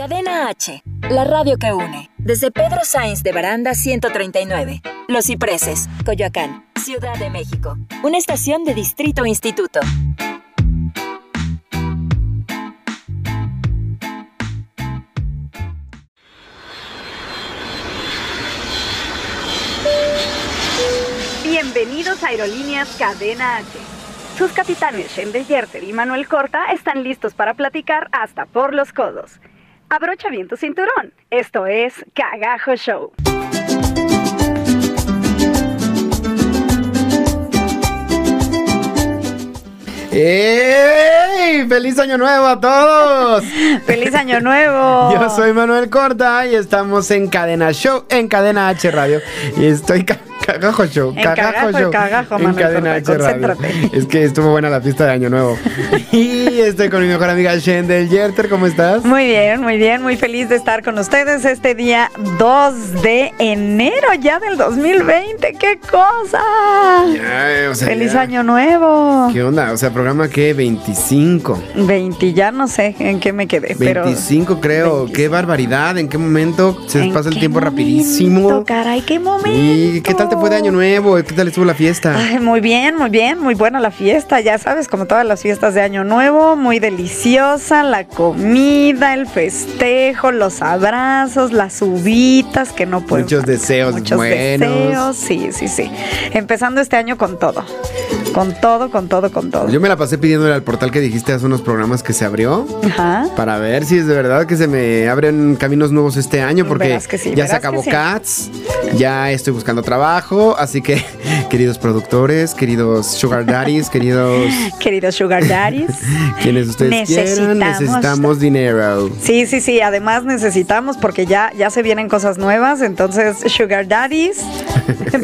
Cadena H, la radio que une. Desde Pedro Sainz de Baranda 139, Los Cipreses, Coyoacán, Ciudad de México. Una estación de Distrito Instituto. Bienvenidos a Aerolíneas Cadena H. Sus capitanes Shendel Yerter y Manuel Corta están listos para platicar hasta por los codos. Abrocha bien tu cinturón. Esto es Cagajo Show. ¡Ey! ¡Feliz año nuevo a todos! ¡Feliz año nuevo! Yo soy Manuel Corta y estamos en Cadena Show, en Cadena H Radio. Y estoy Cagajo Show. En cagajo, Show. Cagajo, en Cadena H Radio. Es que estuvo buena la fiesta de Año Nuevo. y estoy con mi mejor amiga Shendel Yerter. ¿Cómo estás? Muy bien, muy bien. Muy feliz de estar con ustedes este día 2 de enero ya del 2020. ¡Qué cosa! Ya, o sea, ¡Feliz ya. Año Nuevo! ¿Qué onda? O sea, programa que 25. 20, ya no sé en qué me quedé, pero... 25 creo. 25. ¡Qué barbaridad! ¿En qué momento se ¿En pasa el tiempo momento, rapidísimo? Caray, qué momento. ¿Y qué tal te fue de Año Nuevo? ¿Qué tal estuvo la fiesta? Ay, muy bien, muy bien, muy buena la fiesta, ya sabes, como todas las fiestas de Año Nuevo, muy deliciosa, la comida, el festejo, los abrazos, las uvitas, que no pueden Muchos deseos Muchos buenos. deseos, sí, sí, sí. Empezando este año con todo, con todo, con todo, con todo. Yo me la pasé pidiéndole al portal que dijiste hace unos programas que se abrió. Ajá. Para ver si es de verdad que se me abren caminos nuevos este año, porque sí, ya se acabó sí. Cats, ya estoy buscando trabajo, así que queridos productores, queridos sugar daddies, queridos Queridos Sugar Daddies. quienes ustedes quieran, Necesitamos- necesitamos dinero. Sí, sí, sí. Además necesitamos porque ya, ya se vienen cosas nuevas. Entonces, Sugar Daddies,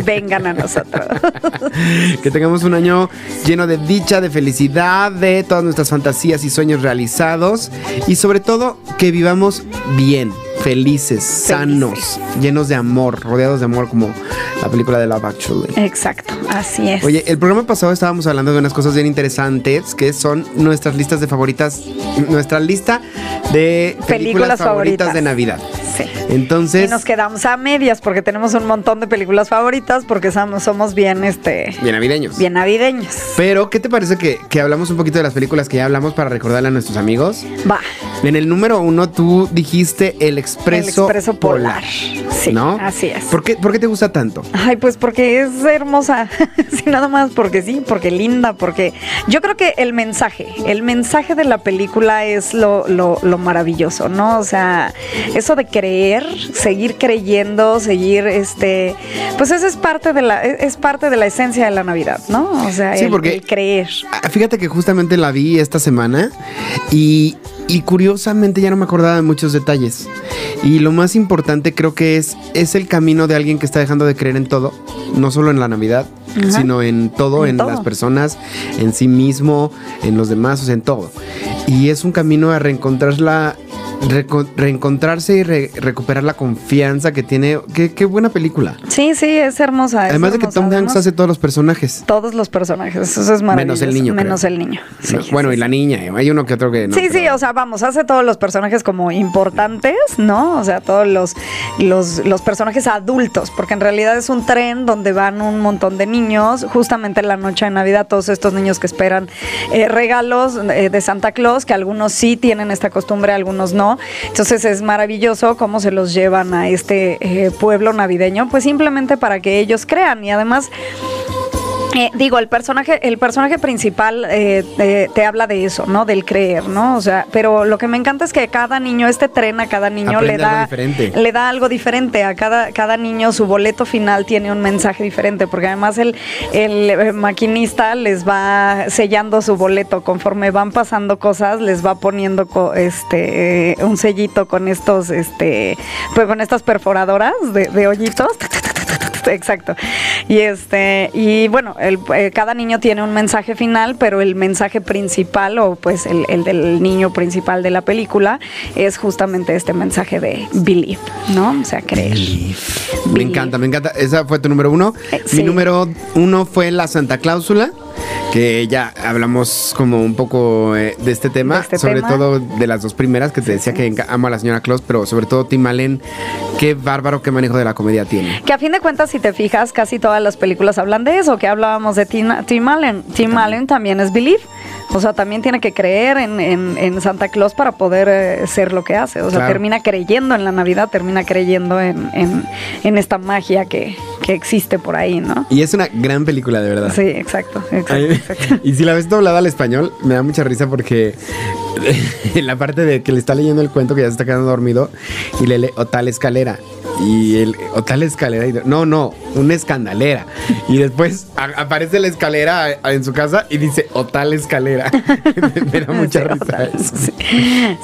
vengan a nosotros. Que tengamos un año lleno de dicha, de felicidad, de todas nuestras fantasías y sueños realizados y sobre todo que vivamos bien, felices, sanos, llenos de amor, rodeados de amor como la película de Love Actually. Exacto, así es. Oye, el programa pasado estábamos hablando de unas cosas bien interesantes que son nuestras listas de favoritas, nuestra lista de películas, Películas favoritas, favoritas. de Navidad. sí. Entonces, Y nos quedamos a medias porque tenemos un montón de películas favoritas porque somos, somos bien, este, bien navideños. bien navideños. Pero, ¿qué te parece que, que hablamos un poquito de las películas que ya hablamos para recordarle a nuestros amigos? Va, En el número uno, tú dijiste El Expreso, el expreso polar. Sí, ¿no? así es. ¿Por qué, por qué te gusta tanto? Ay, pues porque es hermosa. sí, nada más porque sí, porque linda, porque yo creo que el mensaje, el mensaje de la película es lo, lo, lo maravilloso, ¿no? O sea, eso de creer, seguir creyendo, seguir este, pues eso es parte de la, es es parte de la esencia de la Navidad, ¿no? O sea, Sí, el, porque- el creer. Fíjate que justamente la vi esta semana y, y curiosamente ya no me acordaba de muchos detalles. Y lo más importante creo que es, es el camino de alguien que está dejando de creer en todo, no solo en la Navidad, Ajá. sino en todo, En en, todo. las personas, en sí mismo, en los demás, o sea, en todo. Y es un camino a reencontrar la... reencontrarse y re- recuperar la confianza que tiene. Qué, qué buena película. Sí, sí, es hermosa. es Además de que. Tom Hanks hace todos los personajes. todos los personajes, eso es maravilloso. Menos el niño, Menos creo. el niño. Sí, bueno, sí, y la niña, ¿eh? hay uno que otro que no. sí, sí, o sea, vamos, hace todos los personajes como importantes, ¿no? O sea, todos los, los, los personajes adultos, porque en realidad es un tren donde van un montón de niños, justamente en la noche de Navidad, todos estos niños que esperan eh, regalos eh, de Santa Claus, que algunos sí tienen esta costumbre, algunos no. Entonces es maravilloso cómo se los llevan a este eh, pueblo navideño, pues simplemente para que ellos crean. Y además... Eh, digo, el personaje, el personaje principal eh, te, te habla de eso, ¿no? Del creer, ¿no? O sea, pero lo que me encanta es que cada niño, este tren a cada niño le Aprende algo da, diferente. le da algo diferente. A cada, cada niño su boleto final tiene un mensaje diferente, porque además el, el eh, maquinista les va sellando su boleto conforme van pasando cosas, les va poniendo co- este eh, un sellito con estos, este, pues con estas perforadoras de, de hoyitos. Exacto. Y este, y bueno, el- eh, cada niño tiene un mensaje final, pero el mensaje principal, o pues el, el del niño principal de la película, es justamente este mensaje de believe, ¿no? O sea, creer. Me Believe. encanta, me encanta. Esa fue tu número uno. Eh, sí. Mi número uno fue La Santa Cláusula, que ya hablamos como un poco eh, de este tema, De este sobre tema. todo de las dos primeras que te decía que amo a la señora Claus, pero sobre todo Tim Allen, qué bárbaro, qué manejo de la comedia tiene. Que a fin de cuentas, si te fijas, casi todas las películas hablan de eso, que hablábamos de Tim, Tim Allen. Tim Allen también es Believe. O sea, también tiene que creer en, en- en Santa Claus para poder eh, ser lo que hace. O sea, Claro. termina creyendo en la Navidad, termina creyendo en, en- en esta magia que, que existe por ahí, ¿no? Y es una gran película, de verdad. Sí, exacto, exacto, Ay, exacto. Y si la ves doblada al español, me da mucha risa porque en la parte de que le está leyendo el cuento que ya se está quedando dormido y le lee o tal escalera. Y el o tal escalera. y- no, no, una escandalera. Y después a- aparece la escalera a- en su casa y dice o tal escalera. me da mucha Sí, risa. sí.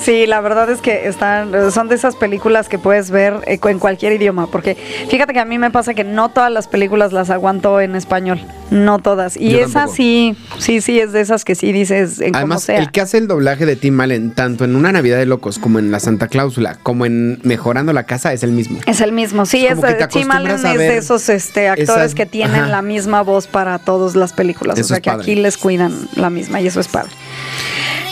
Sí, la verdad es que están, son de esas películas que puedes ver eh, en cualquier idioma, porque fíjate que a mí me pasa que no todas las películas las aguanto en español, no todas. Y Yo esa tampoco. sí, sí, sí, es de esas que sí dices en como Además, sea. el que hace el doblaje de Tim Allen, tanto en Una Navidad de Locos como en La Santa Cláusula, como en Mejorando la Casa, es el mismo. Es el mismo, sí, Es es, es de esos este, actores esas- que tienen ajá. la misma voz para todas las películas, Eso o sea es que padre. aquí les cuidan la misma y eso es padre.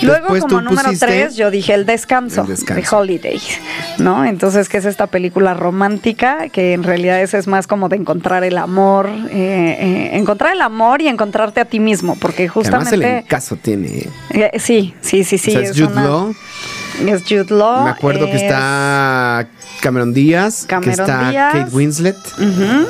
Luego, Después como número tres, yo dije El Descanso, El Descanso. The Holiday, ¿no? Entonces, que es esta película romántica que en realidad esa es más como de encontrar el amor, eh, eh, encontrar el amor y encontrarte a ti mismo, porque Que Además, el justamente... encaso tiene. eh, sí, sí, sí, sí. o sea, es Jude una- Law. Es Jude Law. Me acuerdo que es- está Cameron Díaz, que Cameron está Díaz. Kate Winslet.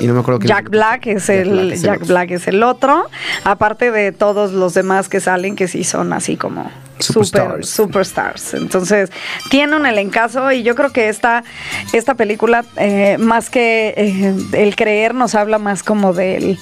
Y no me acuerdo que Jack Black es Jack el Black es el Jack. Black es el otro, aparte de todos los demás que salen que sí son así como super Superstars. superstars. Entonces, tiene un elencazo y yo creo que esta esta película eh, más que eh, el creer nos habla más como del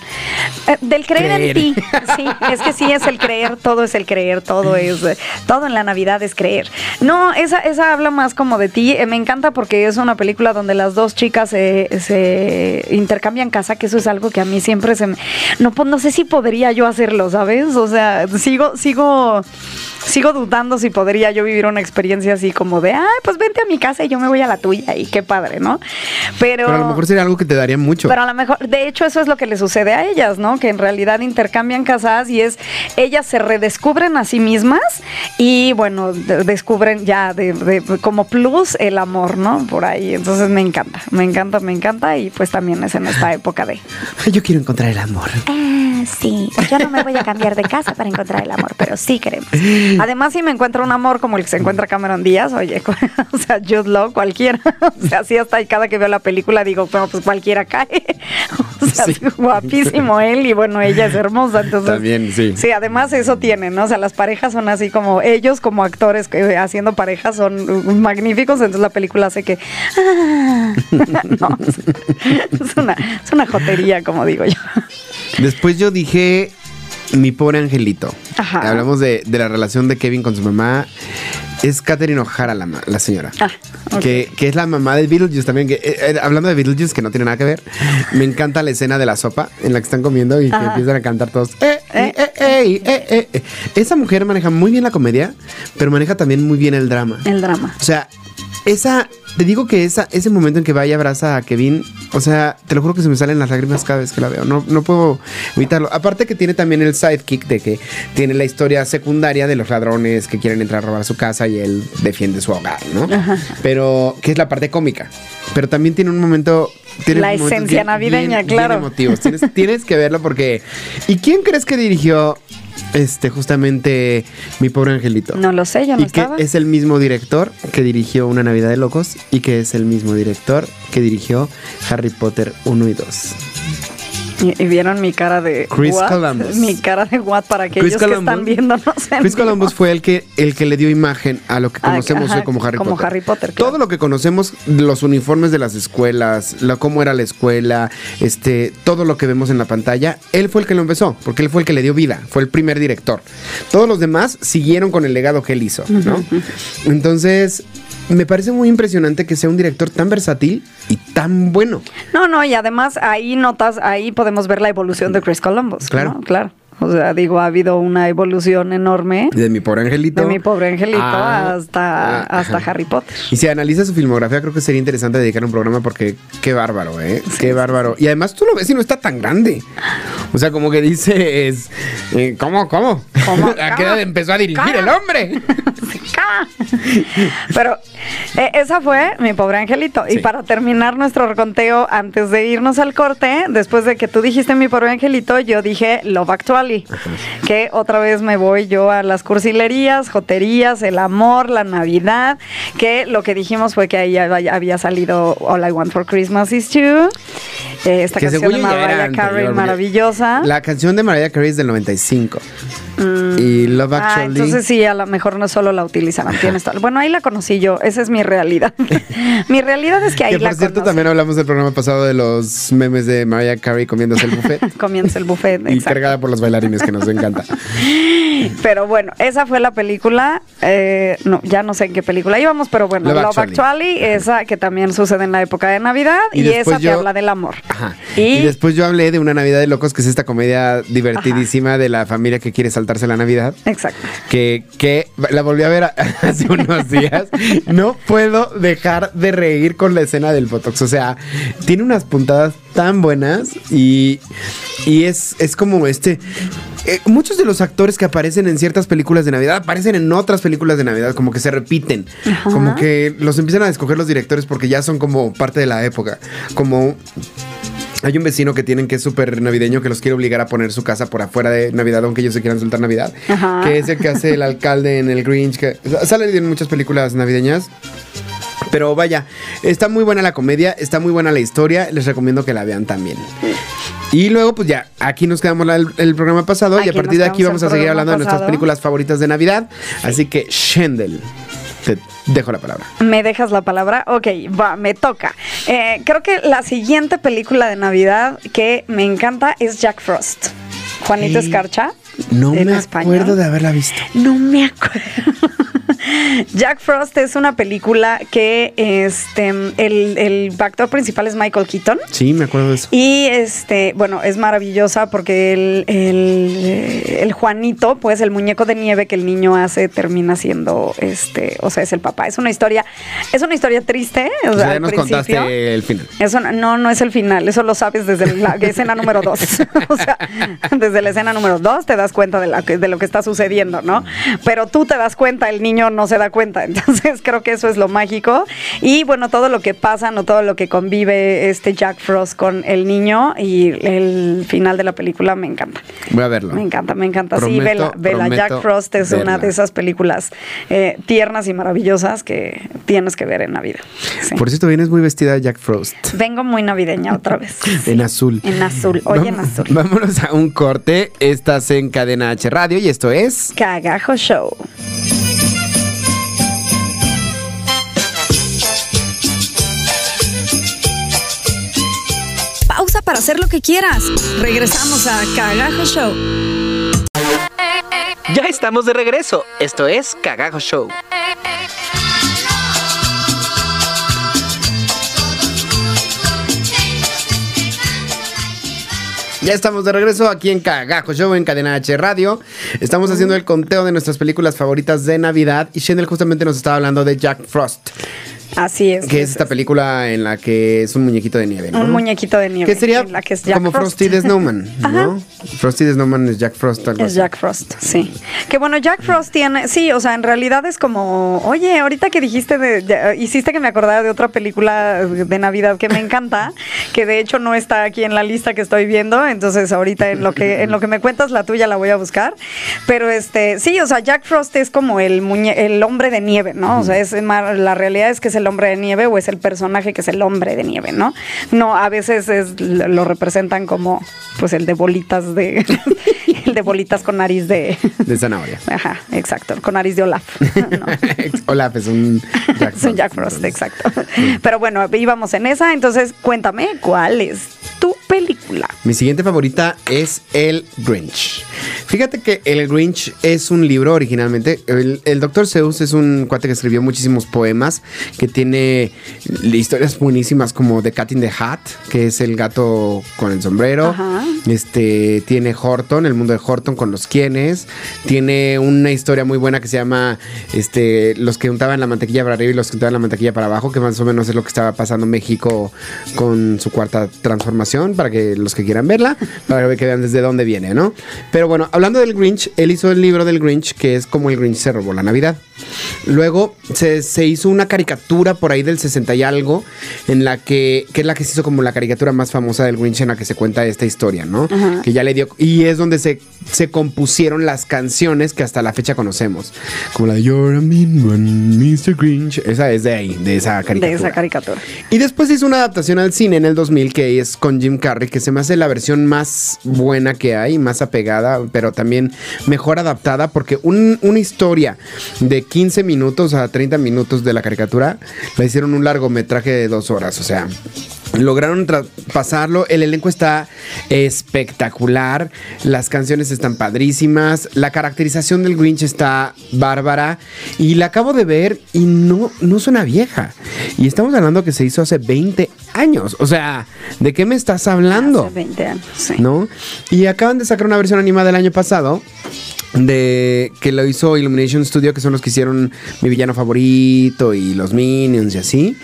eh, del creer, Creer. en ti. Sí, es que sí es el creer, todo es el creer, todo es eh, todo en la Navidad es creer. No, esa esa habla más como de ti. Eh, me encanta porque es una película donde las dos chicas se, se intercambian casa, que eso es algo que a mí siempre se me no pues, no sé si podría yo hacerlo, ¿sabes? O sea, sigo sigo sigo dudando si podría yo vivir una experiencia así como de, ay, pues vente a mi casa y yo me voy a la tuya y qué padre, ¿no? Pero, Pero a lo mejor sería algo que te daría mucho. pero a lo mejor, de hecho, eso es lo que le sucede a ellas, ¿no? Que en realidad intercambian casas y es, ellas se redescubren a sí mismas y bueno, de- descubren ya de, de- como plus el amor, ¿no? Por ahí. Entonces me encanta, me encanta, me encanta y pues también es en esta época de. Yo quiero encontrar el amor. Ah, sí, yo no me voy a cambiar de casa para encontrar el amor, pero sí queremos. Además, si me encuentro un amor como el que se encuentra Cameron Díaz, oye, o sea, Jude Law, cualquiera. O sea, así hasta y cada que veo la película digo, bueno, pues cualquiera cae. O sea, Sí. guapísimo él y bueno, ella es hermosa. Entonces, También, sí. Sí, además eso tiene, ¿no? O sea, las parejas son así como, ellos como actores que haciendo parejas son uh, magníficos, entonces la película hace que... ah, no, es una, es una jotería, como digo yo. Después yo dije mi pobre angelito. Ajá. Hablamos de, de la relación de Kevin con su mamá. Es Catherine O'Hara la, la señora. Ah, que, que es la mamá de Beetlejuice también. Que, eh, eh, hablando de Beetlejuice, que no tiene nada que ver. Me encanta la escena de la sopa en la que están comiendo y que empiezan a cantar todos. Eh, eh, eh, eh, eh. Esa mujer maneja muy bien la comedia, pero maneja también muy bien el drama. El drama. O sea, esa. Te digo que esa, ese momento en que va y abraza a Kevin, o sea, te lo juro que se me salen las lágrimas cada vez que la veo. No, no puedo evitarlo. Aparte que tiene también el sidekick de que tiene la historia secundaria de los ladrones que quieren entrar a robar su casa y él defiende su hogar, ¿no? Pero, que es la parte cómica. Pero también tiene un momento. La esencia navideña, claro. emotivos. Tienes, tienes que verlo porque. ¿Y quién crees que dirigió este justamente mi pobre angelito? No lo sé, yo no y que es el mismo director que dirigió Una Navidad de Locos y que es el mismo director que dirigió Harry Potter 1 y 2. Y, y vieron mi cara de Chris what? Columbus. Mi cara de what para aquellos que Columbus. están viéndonos en Chris vivo. Columbus fue el que, el que le dio imagen a lo que conocemos ajá, hoy como Harry como Potter. Harry Potter, claro. Todo lo que conocemos, los uniformes de las escuelas, la, cómo era la escuela, este, todo lo que vemos en la pantalla, él fue el que lo empezó, porque él fue el que le dio vida, fue el primer director. Todos los demás siguieron con el legado que él hizo, ¿no? Entonces, me parece muy impresionante que sea un director tan versátil y tan bueno. No, no, y además ahí notas, ahí podemos ver la evolución de Chris Columbus. Claro. ¿no? Claro. O sea, digo, ha habido una evolución enorme. De mi pobre angelito. De mi pobre angelito Ah, hasta, ah, hasta. Harry Potter. Y si analizas su filmografía, creo que sería interesante dedicar un programa porque qué bárbaro, ¿eh? qué bárbaro. Y además tú lo ves y no está tan grande. O sea, como que dices, eh, ¿cómo, cómo? ¿Cómo? ¿A qué edad empezó a dirigir el hombre? Pero eh, esa fue mi pobre angelito. Y para terminar nuestro reconteo, antes de irnos al corte, después de que tú dijiste mi pobre angelito, yo dije Love Que otra vez me voy yo a las cursilerías, joterías, el amor, la Navidad. Que lo que dijimos fue que ahí había salido All I Want for Christmas is You. Eh, esta Que canción de Mariah Carey maravillosa. La canción de Mariah Carey es del 95. Y Love Ah, Actually. entonces sí, a lo mejor no solo la utilizarán. Tienes Bueno, ahí la conocí yo. Esa es mi realidad. mi realidad es que ahí que la por cierto, conocí. también hablamos del programa pasado de los memes de Mariah Carey comiéndose el buffet. Comienza el buffet. y exacto. cargada por los bailarines que nos encanta. Pero bueno, esa fue la película. eh, no, ya no sé en qué película íbamos, pero bueno, Love Love, Actually. Actually, esa que también sucede en la época de Navidad Y esa te yo- habla del amor. Ajá. Y, Y, después yo hablé de una Navidad de locos, que es esta comedia divertidísima de la familia que quiere saltarse la Navidad. exacto. Que, que la volví a ver hace unos días. No puedo dejar de reír con la escena del Botox. O sea, tiene unas puntadas tan buenas y, y es, es como este. Eh, muchos de los actores que aparecen en ciertas películas de Navidad aparecen en otras películas de Navidad, como que se repiten. Como que los empiezan a escoger los directores porque ya son como parte de la época. Como hay un vecino que tienen que es súper navideño que los quiere obligar a poner su casa por afuera de Navidad, aunque ellos se quieran soltar Navidad. Ajá. Que es el que hace el alcalde en el Grinch, que sale en muchas películas navideñas. Pero vaya, está muy buena la comedia, está muy buena la historia, les recomiendo que la vean también. Y luego, pues ya, aquí nos quedamos la- el, el programa pasado y a partir de aquí vamos a seguir hablando de nuestras películas favoritas de Navidad. Así que, Shendel, te dejo la palabra. ¿Me dejas la palabra? Ok, va, me toca. Eh, creo que la siguiente película de Navidad que me encanta es Jack Frost. Juanito Escarcha. No me español. acuerdo de haberla visto. No me acuerdo. Jack Frost es una película que este el, el actor principal es Michael Keaton. Sí, me acuerdo de eso. Y este, bueno, es maravillosa porque el, el, eh, el Juanito, pues el muñeco de nieve que el niño hace, termina siendo este, o sea, es el papá. Es una historia, es una historia triste. O O sea, sea, ya nos contaste el final. Eso no- no, es el final, eso lo sabes desde la escena número dos. o sea, desde la escena número dos te das cuenta de, la de lo que está sucediendo, ¿no? Pero tú te das cuenta, el niño no se da cuenta. Entonces creo que eso es lo mágico. Y bueno, todo lo que pasa, no todo lo que convive este Jack Frost con el niño y el final de la película me encanta. Voy a verlo. Me encanta, me encanta. sí, vela, vela. Jack Frost es una de esas películas eh, tiernas y maravillosas que tienes que ver en la vida. Sí. Por cierto, vienes muy vestida de Jack Frost. Vengo muy navideña otra vez. Sí. En azul. En azul. Oye, en azul. Vámonos a un corte. Estás en Cadena H Radio y esto es. Cagajo Show. Para hacer lo que quieras. Regresamos a Cagajo Show. Ya estamos de regreso. Esto es Cagajo Show. Ya estamos de regreso aquí en Cagajo Show en Cadena H Radio. Estamos haciendo el conteo de nuestras películas favoritas de Navidad y Shendel justamente nos estaba hablando de Jack Frost, Así es. que es esta película en la que es un muñequito de nieve. ¿no? Un muñequito de nieve. Que sería en la que es Jack como Frost. Frosty the Snowman, ¿no? Frosty the Snowman es Jack Frost. Algo Es así. Jack Frost, sí. Que bueno, Jack Frost tiene, sí, o sea, en realidad es como, oye, ahorita que dijiste, de, de- hiciste que me acordara de otra película de Navidad que me encanta, que de hecho no está aquí en la lista que estoy viendo, entonces ahorita en lo que en lo que me cuentas la tuya la voy a buscar, pero este, sí, o sea, Jack Frost es como el muñe el hombre de nieve, ¿no? O sea, es la realidad es que es el hombre de nieve o es el personaje que es el hombre de nieve, ¿no? No, a veces es, lo representan como, pues el de bolitas de, el de bolitas con nariz de, De zanahoria. ajá, exacto, con nariz de Olaf. ¿no? Olaf es un Jack Es un Jack Frost, exacto. Pero bueno, íbamos en esa, entonces cuéntame, ¿cuál es película. Mi siguiente favorita es El Grinch. Fíjate que El Grinch es un libro originalmente. El, el Dr. Seuss es un cuate que escribió muchísimos poemas, que tiene historias buenísimas como The Cat in the Hat, que es el gato con el sombrero. Ajá. Este tiene Horton, el mundo de Horton con los quienes. Tiene una historia muy buena que se llama este, Los que untaban la mantequilla para arriba y los que untaban la mantequilla para abajo, que más o menos es lo que estaba pasando en México con su cuarta transformación, para que los que quieran verla, para que vean desde dónde viene, ¿no? Pero bueno, hablando del Grinch, él hizo el libro del Grinch, que es como el Grinch se robó la Navidad. Luego se, se hizo una caricatura por ahí del 60 y algo, en la que, que es la que se hizo como la caricatura más famosa del Grinch en la que se cuenta esta historia, ¿no? Que ya le dio, y es donde se, se compusieron las canciones que hasta la fecha conocemos, como la de You're a mean one, Mr. Grinch, esa es de ahí, de esa caricatura. De esa caricatura. Y después hizo una adaptación al cine en el 2000 que es con Jim Carrey, que se me hace la versión más buena que hay, más apegada, pero también mejor adaptada, porque un- una historia de 15 minutos a 30 minutos de la caricatura la hicieron un largometraje de dos horas, o sea. Lograron pasarlo, el elenco está espectacular, las canciones están padrísimas, la caracterización del Grinch está bárbara y la acabo de ver y no, no suena vieja. Y estamos hablando que se hizo hace 20 años, o sea, ¿de qué me estás hablando? Hace 20 años, sí. ¿No? Y acaban de sacar una versión animada del año pasado de que lo hizo Illumination Studio, que son los que hicieron mi villano favorito y los Minions y así.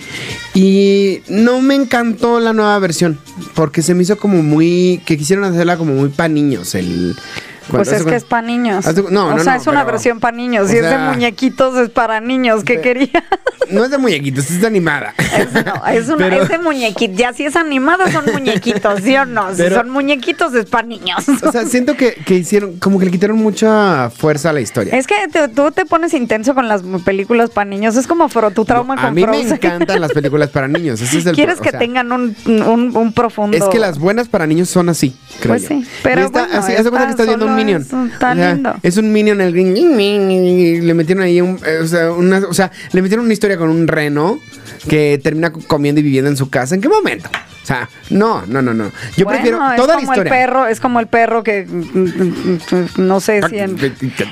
Y no me encantó la nueva versión, porque se me hizo como muy que quisieron hacerla como muy para niños el Pues es que es para niños. De- no, o no, sea, no, es una pero- versión para niños. Si es de muñequitos, es para niños. ¿Qué quería? No es de muñequitos, es de animada. Es, no, es, una, Pero- es de muñequitos. Ya si es animada, son muñequitos, ¿sí o no? Si Pero- son muñequitos, es para niños. O sea, siento que, que hicieron, como que le quitaron mucha fuerza a la historia. Es que te- tú te pones intenso con las películas para niños. Es como Fro- tu trauma a con mí me encantan las películas para niños. Ese es el Quieres o que sea, tengan un, un, un profundo. Es que las buenas para niños son así, creo Pues yo. sí, pero esta- bueno, así, cuenta que estás viendo un minion. es un- tan O sea, lindo. Es un minion el green. y Le metieron ahí un, eh, o sea, una, o sea, le metieron una historia con un reno que termina comiendo y viviendo en su casa. ¿En qué momento? O sea, no, no, no, no. Yo Bueno, prefiero es toda la como historia. El perro, es como el perro que mm, mm, mm, no sé si en,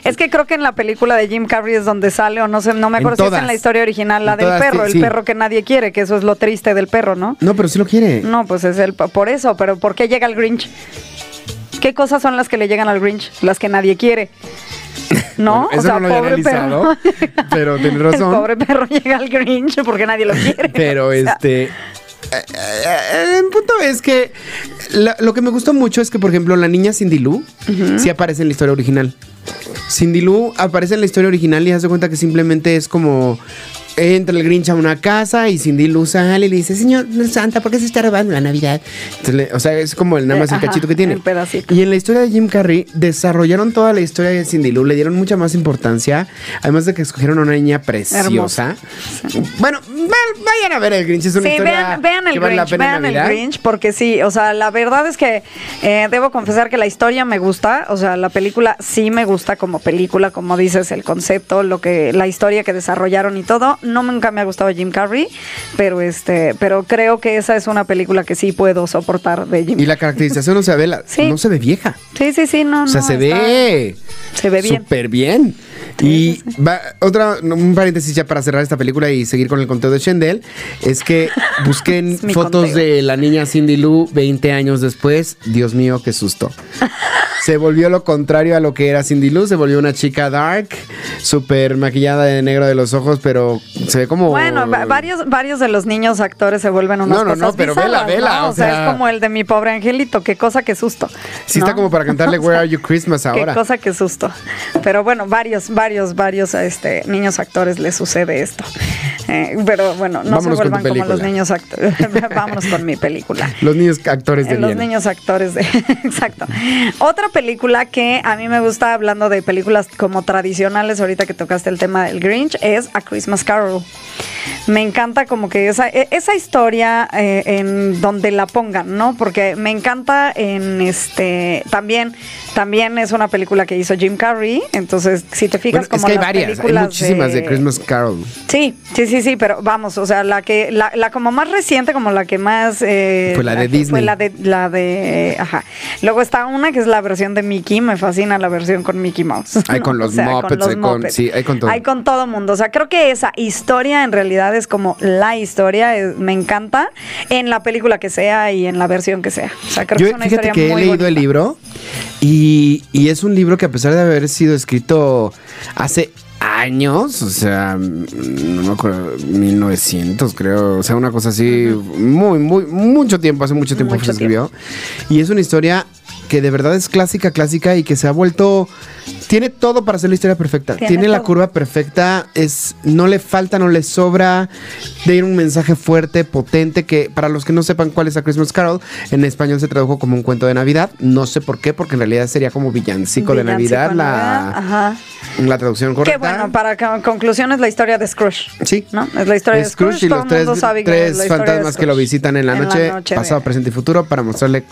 es que creo que en la película de Jim Carrey es donde sale o no sé, no me En acuerdo si es en la historia original la del todas, perro, sí, el perro que nadie quiere, que eso es lo triste del perro, ¿no? No, pero sí lo quiere. No, pues es el por eso, pero ¿por qué llega el Grinch? ¿Qué cosas son las que le llegan al Grinch? Las que nadie quiere. ¿No? Bueno, eso no lo había analizado, pero tienes razón. El pobre perro llega al Grinch porque nadie lo quiere. Pero O sea, este. eh, eh, El punto es que la- lo que me gustó mucho es que, por ejemplo, la niña Cindy Lou sí aparece en la historia original. Cindy Lou aparece en la historia original y hace cuenta que simplemente es como entra el Grinch a una casa y Cindy Lou sale y le dice, señor Santa, ¿por qué se está robando la Navidad? Entonces, o sea, es como el nada más el Ajá, cachito que tiene. Y en la historia de Jim Carrey desarrollaron toda la historia de Cindy Lou, le dieron mucha más importancia, además de que escogieron a una niña preciosa. Bueno, vayan a ver el Grinch, es una Sí, historia vean, vean el que vale la Grinch, pena vean el. Grinch, porque sí, o sea, la verdad es que eh, debo confesar que la historia me gusta, o sea, la película sí me gusta como película, como dices, el concepto, lo que, la historia que desarrollaron y todo. No nunca me ha gustado Jim Carrey, pero este, pero creo que esa es una película que sí puedo soportar de Jim. Y la caracterización no se ve, la- Sí. no se ve vieja. Sí, sí, sí, no, O sea, no, se está- ve se ve bien. súper bien. Y va- otra, un paréntesis ya para cerrar esta película y seguir con el conteo de Shendel, es que busquen fotos conteo. de la niña Cindy Lou 20 años después. Dios mío, qué susto. Se volvió lo contrario a lo que era Cindy Lou, se volvió una chica dark, súper maquillada de negro de los ojos, pero se ve como... Bueno, va- varios, varios de los niños actores se vuelven unas No, no, cosas no, pero bizarras, vela, vela, ¿no? o O sea, sea- es como el de mi pobre angelito, qué cosa, qué susto. Sí ¿no? está como para cantarle Where Are You Christmas ahora. Qué cosa, qué susto. Pero bueno, varios, varios, varios este, niños actores les sucede esto. Eh, pero bueno, no Vámonos se vuelvan como los niños actores. Vámonos con mi película. Los niños actores de los bien. niños actores de exacto otra película que a mí me gusta hablando de películas como tradicionales ahorita que tocaste el tema del Grinch es A Christmas Carol me encanta como que esa e- esa historia eh, en donde la pongan no porque me encanta en este también También es una película que hizo Jim Carrey. Entonces, si te fijas, Bueno, como es que hay las varias, hay películas muchísimas de... Christmas Carol. Sí, sí, sí, sí, pero vamos, o sea, la que, la, la como más reciente, como la que más eh, Fue la de Disney. Fue la de, la de, ajá. Luego está una que es la versión de Mickey, me fascina la versión con Mickey Mouse. Hay con los Muppets, hay con- sí, hay con todo. Hay con todo mundo. O sea, creo que esa historia en realidad es como la historia, es- me encanta en la película que sea y en la versión que sea. O sea, creo Yo que es una fíjate historia que he muy leído el libro y, y es un libro que a pesar de haber sido escrito hace años, o sea, no me acuerdo, 1900 creo, o sea, una cosa así, muy, muy, mucho tiempo, hace mucho tiempo que se escribió. Y es una historia que de verdad es clásica, clásica y que se ha vuelto... Tiene todo para ser la historia perfecta. Tiene Tiene, la todo. curva perfecta. Es, no le falta, no le sobra. De un mensaje fuerte, potente. Que para los que no sepan cuál es A Christmas Carol, en español se tradujo como un cuento de Navidad. No sé por qué, porque en realidad sería como villancico, de Navidad de la, Ajá. la traducción correcta. Que bueno, para co- conclusión es la historia de Scrooge. Sí. ¿No? Es la historia de Scrooge y los tres, sabe tres de fantasmas que lo visitan en la En noche, noche pasado, de- presente y futuro, para mostrarle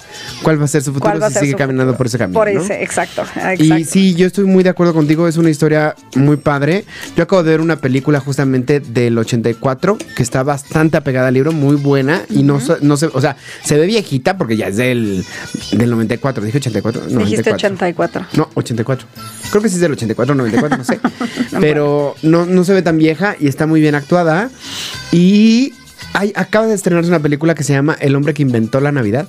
cuál va a ser su futuro ¿Cuál va a si sigue caminando futuro? por ese camino. Por ¿no? ese, exacto, Y exacto. sí, yo estoy muy de acuerdo contigo, es una historia muy padre. Yo acabo de ver una película justamente del 84 que está bastante apegada al libro, muy buena y no, se- no se, o sea, se ve viejita porque ya es del, del 94, dije 84, no, Dijiste 94. 84. No, 84. Creo que sí es del 84, 94, no sé. Pero no, no se ve tan vieja y está muy bien actuada. Y hay, acaba de estrenarse una película que se llama El hombre que inventó la Navidad,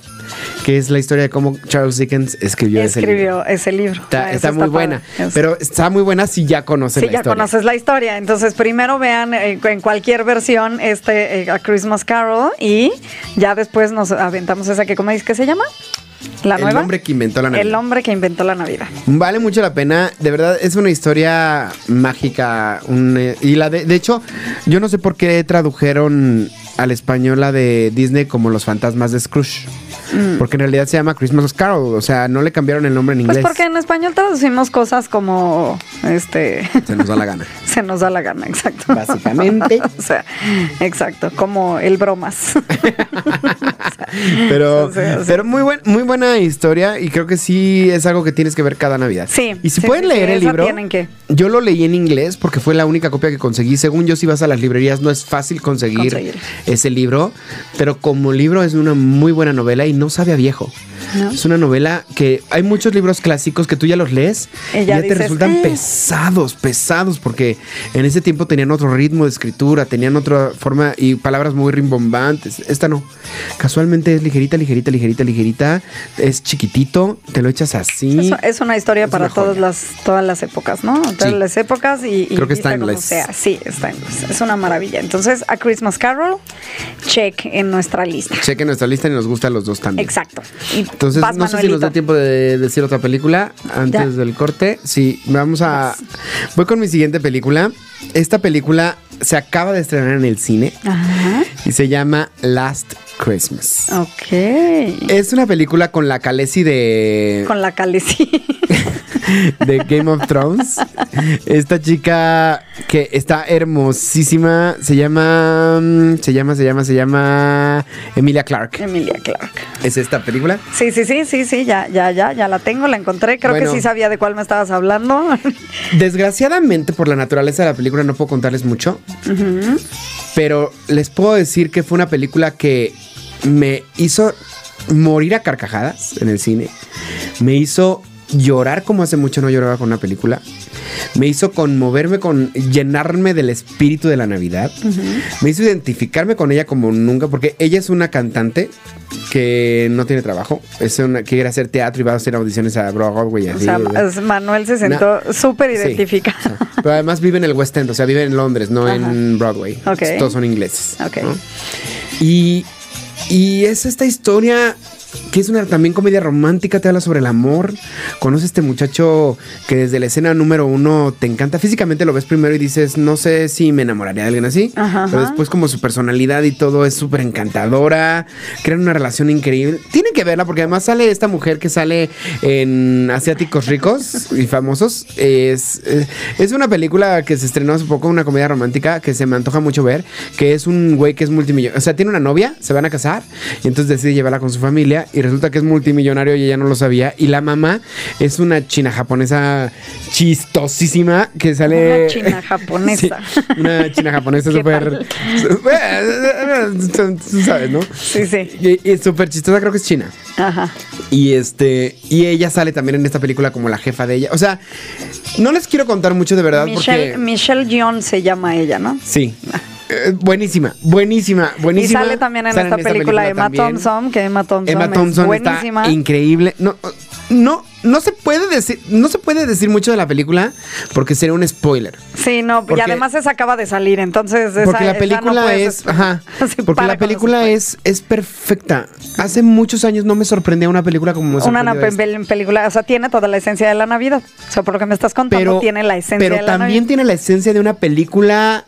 que es la historia de cómo Charles Dickens escribió, ese libro. Escribió ese libro. Está, Ah, está muy buena, Es- pero está muy buena si ya conoces Sí, la ya historia. conoces la historia. Entonces, primero vean eh, en cualquier versión este eh, A Christmas Carol y ya después nos aventamos esa que, ¿cómo dices que se llama? La El nueva. hombre que inventó la Navidad. El hombre que inventó la Navidad. Vale mucho la pena, de verdad es una historia mágica. un, eh, y la de, de hecho, yo no sé por qué tradujeron al español la de Disney como Los fantasmas de Scrooge. Porque en realidad se llama Christmas Carol, o sea, no le cambiaron el nombre en Pues inglés. porque en español traducimos cosas como este Se nos da la gana. se nos da la gana, exacto. Básicamente. o sea, exacto, como el bromas. Pero, O sea, sí. pero muy, buen, muy buena historia y creo que sí es algo que tienes que ver cada Navidad. Sí, Y si sí, pueden sí, sí, leer el libro, que. yo lo leí en inglés porque fue la única copia que conseguí. Según yo, si vas a las librerías no es fácil conseguir Conseguir. ese libro, pero como libro es una muy buena novela y no sabe a viejo. ¿No? Es una novela que hay muchos libros clásicos que tú ya los lees Y y ya te resultan "Eh". pesados, pesados, porque en ese tiempo tenían otro ritmo de escritura, tenían otra forma y palabras muy rimbombantes. Esta no. Casualmente es ligerita, ligerita, ligerita, ligerita. Es chiquitito, te lo echas así. Es, es una historia Es para una todas las todas las épocas, ¿no? Todas Sí. las épocas y, y Creo que es vista como timeless. sea. Sí, es timeless. Es una maravilla. Entonces, A Christmas Carol, check en nuestra lista. Chequen nuestra lista y nos gusta a los dos también. Exacto. Y Entonces, vas, no sé si nos da tiempo de decir otra película antes Ya. del corte. Sí, vamos a. Voy con mi siguiente película. Esta película se acaba de estrenar en el cine Ajá. y se llama Last Christmas. Ok. Es una película con la Khaleesi de, Con la caleci. de Game of Thrones. Esta chica que está hermosísima se llama. mm, Se llama, se llama, se llama Emilia Clark. Emilia Clark. ¿Es esta película? Sí, sí, sí, sí, sí, ya, ya, ya, ya la tengo, la encontré. Creo Bueno. que sí sabía de cuál me estabas hablando. Desgraciadamente, por la naturaleza de la película, no puedo contarles mucho. Pero les puedo decir que fue una película que me hizo morir a carcajadas en el cine. Me hizo llorar como hace mucho no lloraba con una película. Me hizo conmoverme con llenarme del espíritu de la Navidad. Me hizo identificarme con ella como nunca, porque ella es una cantante que no tiene trabajo. Es una que quiere hacer teatro y va a hacer audiciones a Broadway o sea, Manuel se sentó súper Sí. identificado. Pero además vive en el West End, o sea, vive en Londres, no Ajá. en Broadway. Todos son ingleses. Ok. ¿no? Y, y es esta historia que es una también comedia romántica, te habla sobre el amor. Conoce a este muchacho que desde la escena número uno te encanta. Físicamente lo ves primero y dices, no sé si me enamoraría de alguien así. Ajá, Pero después como su personalidad y todo es súper encantadora. Crean una relación increíble. Tienen que verla porque además sale esta mujer que sale en Asiáticos Ricos y Famosos. Es, eh, es una película que se estrenó hace poco, una comedia romántica que se me antoja mucho ver, que es un güey que es multimillonario. O sea, tiene una novia, se van a casar y entonces decide llevarla con su familia y y resulta que es multimillonario y ella no lo sabía. Y la mamá es una china japonesa chistosísima que sale. Una china japonesa. Sí, una china japonesa ¿Qué súper. Sabes, ¿no? Sí, sí. Y, y súper chistosa, creo que es china. Ajá. Y este. Y ella sale también en esta película como la jefa de ella. O sea, no les quiero contar mucho de verdad Michelle, porque. Michelle Yeoh se llama ella, ¿no? Sí. Eh, buenísima, buenísima, Y buenísima. sale también en Sale esta película, Emma también. Thompson, que Emma Thompson, Emma es buenísima. está increíble. No, no, no se puede decir, no se puede decir mucho de la película porque sería un spoiler. Sí, no, Porque- y además esa acaba de salir, entonces esa- Porque la no película es, ajá, porque la película es, es perfecta. Hace muchos años no me sorprendía una película como me una película, o sea, tiene toda la esencia de la Navidad. O sea, por lo que me estás contando, pero tiene la esencia pero de la también Navidad. tiene la esencia de una película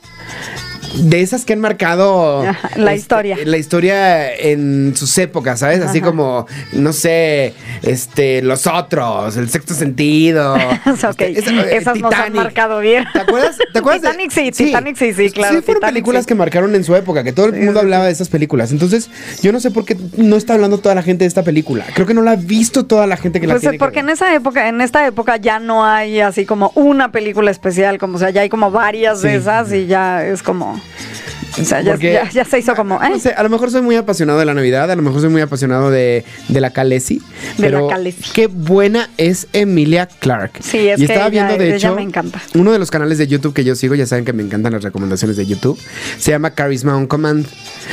de esas que han marcado Ajá, la este, historia. la historia en sus épocas, ¿sabes? Así Ajá. como no sé, este los otros, el sexto sentido. O sea, ok, este, esa- eh, esas nos han marcado bien. ¿Te acuerdas? ¿Te acuerdas de- Titanic sí, Titanic sí, sí, claro, Sí, fueron Titanic películas sí. que marcaron en su época, que todo el Sí, mundo sí, hablaba de esas películas. Entonces, yo no sé por qué no está hablando toda la gente de esta película. Creo que no la ha visto toda la gente que la Pues tiene porque que en esa época, en esta época ya no hay así como una película especial, como o sea, ya hay como varias de Sí. esas y ya es como Thank you. O sea, ya, Porque- ya- ya se hizo como, No ¿eh? sé, a lo mejor soy muy apasionado de la Navidad, a lo mejor soy muy apasionado de, de la Calesi. De la pero Khaleesi. Qué buena es Emilia Clark. Sí, es y que estaba ella- viendo, de ella hecho, me encanta. uno de los canales de YouTube que yo sigo, ya saben que me encantan las recomendaciones de YouTube, se llama Charisma on Command.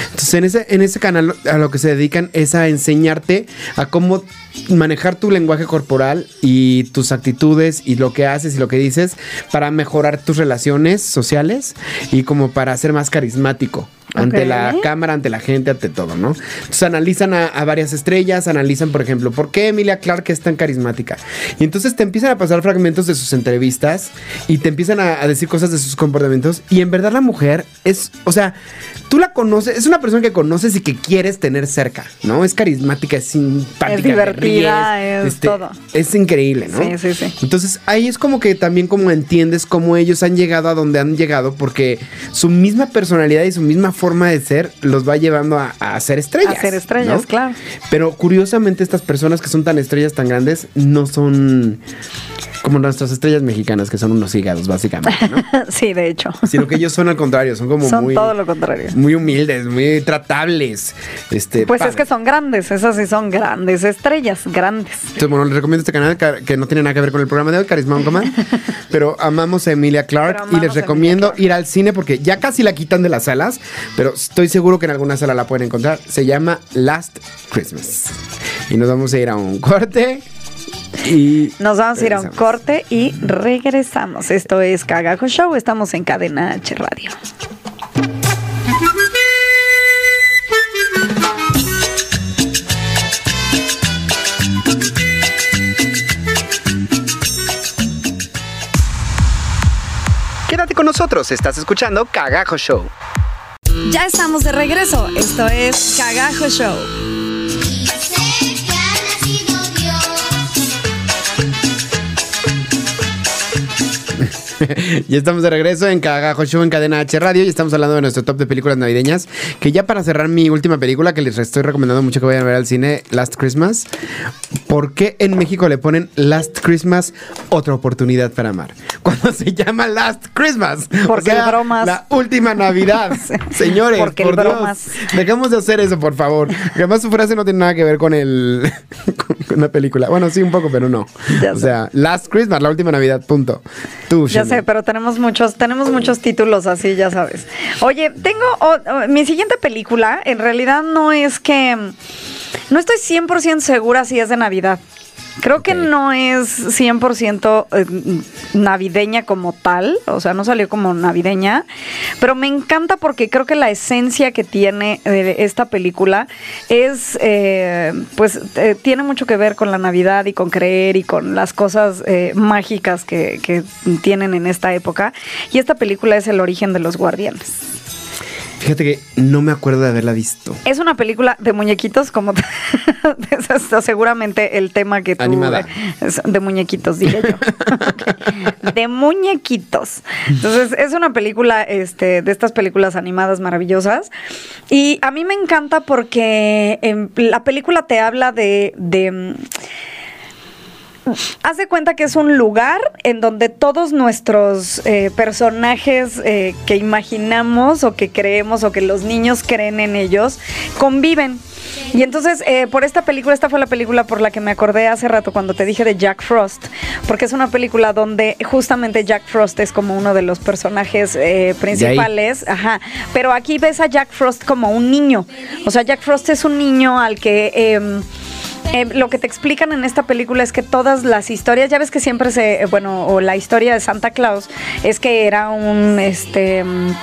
Entonces, en ese, en ese canal a lo que se dedican es a enseñarte a cómo manejar tu lenguaje corporal y tus actitudes y lo que haces y lo que dices para mejorar tus relaciones sociales y como para ser más carismático climático ante Ok. la cámara, ante la gente, ante todo, ¿no? Entonces analizan a, a varias estrellas, analizan, por ejemplo, ¿por qué Emilia Clarke es tan carismática? Y entonces te empiezan a pasar fragmentos de sus entrevistas y te empiezan a, a decir cosas de sus comportamientos y en verdad la mujer es, o sea, tú la conoces, es una persona que conoces y que quieres tener cerca, ¿no? Es carismática, es simpática. Es divertida, ríes, es todo. Es increíble, ¿no? Sí, sí, sí. Entonces ahí es como que también como entiendes cómo ellos han llegado a donde han llegado porque su misma personalidad y su misma forma de ser los va llevando a, a ser estrellas. A ser estrellas, ¿no? claro. Pero curiosamente estas personas que son tan estrellas, tan grandes, no son como nuestras estrellas mexicanas que son unos hígados básicamente, ¿no? sí, de hecho. Sino que ellos son al contrario, son como Son muy... todo lo contrario. Muy humildes, muy tratables. Este, Pues es que son grandes, esas sí son grandes estrellas, grandes. Entonces, bueno, les recomiendo este canal ca- que no tiene nada que ver con el programa de hoy, Carisma on Command. pero amamos a Emilia Clark y les recomiendo ir al cine porque ya casi la quitan de las salas, pero estoy seguro que en alguna sala la pueden encontrar. Se llama Last Christmas. Y nos vamos a ir a un corte. Y Nos vamos a ir a un corte y regresamos. Esto es Cagajo Show, estamos en Cadena H Radio. Quédate con nosotros, estás escuchando Cagajo Show. Ya estamos de regreso, esto es Cagajo Show. ya estamos de regreso en Cagajo Show en Cadena H Radio y estamos hablando de nuestro top de películas navideñas. Que ya para cerrar mi última película, que les estoy recomendando mucho que vayan a ver al cine, Last Christmas. ¿Por qué en México le ponen Last Christmas otra oportunidad para amar? Cuando se llama Last Christmas. Porque el bromas. La última Navidad. Señores, Porque el por Dios, bromas. Dejemos de hacer eso, por favor. Que además su frase no tiene nada que ver con el con, la película. Bueno, sí, un poco, pero no. Ya o sea, Last Christmas, la última Navidad, punto. Tú, Ya. Pero tenemos muchos, tenemos muchos títulos así, ya sabes. Oye, tengo mi siguiente película, en realidad no es que no estoy 100% segura si es de Navidad. Creo que no es 100% eh, navideña como tal, o sea, no salió como navideña, pero me encanta porque creo que la esencia que tiene eh, esta película es, eh, pues, eh, tiene mucho que ver con la Navidad y con creer y con las cosas eh, mágicas que, que tienen en esta época. Y esta película es El origen de los guardianes. Fíjate que no me acuerdo de haberla visto. Es una película de muñequitos, como seguramente el tema que tú Animada. es de muñequitos, diré yo. De muñequitos. Entonces, es una película, este, de estas películas animadas maravillosas. Y a mí me encanta porque em, la película te habla de. de Haz de cuenta que es un lugar en donde todos nuestros eh, personajes eh, que imaginamos o que creemos o que los niños creen en ellos conviven. Y entonces, eh, por esta película, esta fue la película por la que me acordé hace rato cuando te dije de Jack Frost, porque es una película donde justamente Jack Frost es como uno de los personajes eh, principales, ajá, pero aquí ves a Jack Frost como un niño, o sea, Jack Frost es un niño al que... em, eh, lo que te explican en esta película es que todas las historias, ya ves que siempre se, eh, bueno, o la historia de Santa Claus es que era un, este, un,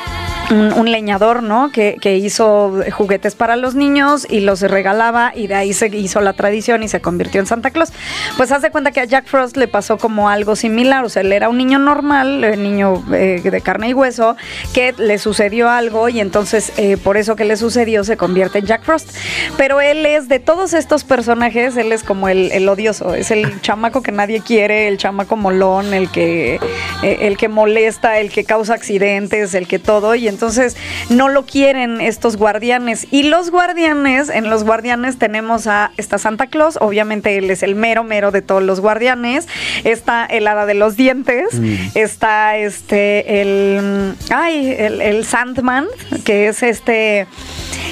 un leñador, ¿no? Que, que hizo juguetes para los niños y los regalaba y de ahí se hizo la tradición y se convirtió en Santa Claus. Pues haz de cuenta que a Jack Frost le pasó como algo similar, o sea, él era un niño normal, eh, niño eh, de carne y hueso, que le sucedió algo y entonces eh, por eso que le sucedió se convierte en Jack Frost. Pero él es de todos estos personajes, él es como el, el odioso, es el chamaco que nadie quiere, el chamaco molón, el que, el que molesta, el que causa accidentes, el que todo, y entonces no lo quieren estos guardianes. Y los guardianes, en los guardianes tenemos a esta Santa Claus, obviamente él es el mero mero de todos los guardianes, está el hada de los dientes, está este, el, ay, el, el Sandman, que es este,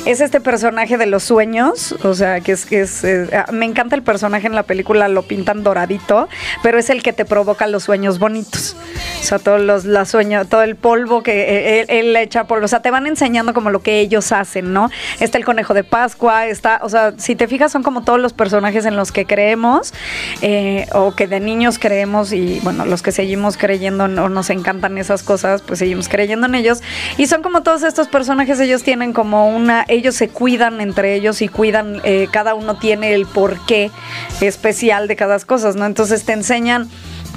es este personaje de los sueños, o sea, que es, que es eh, ah, me encanta el personaje en la película, lo pintan doradito, pero es el que te provoca los sueños bonitos. O sea, todos los la sueño, todo el polvo que eh, él, él le echa por, o sea, te van enseñando como lo que ellos hacen, ¿no? Está el conejo de Pascua, está, o sea, si te fijas son como todos los personajes en los que creemos eh, o que de niños creemos y bueno, los que seguimos creyendo o nos encantan esas cosas, pues seguimos creyendo en ellos y son como todos estos personajes, ellos tienen como una, ellos se cuidan entre ellos y cuidan, eh, cada uno tiene el porqué especial de cada cosa, ¿no? Entonces te enseñan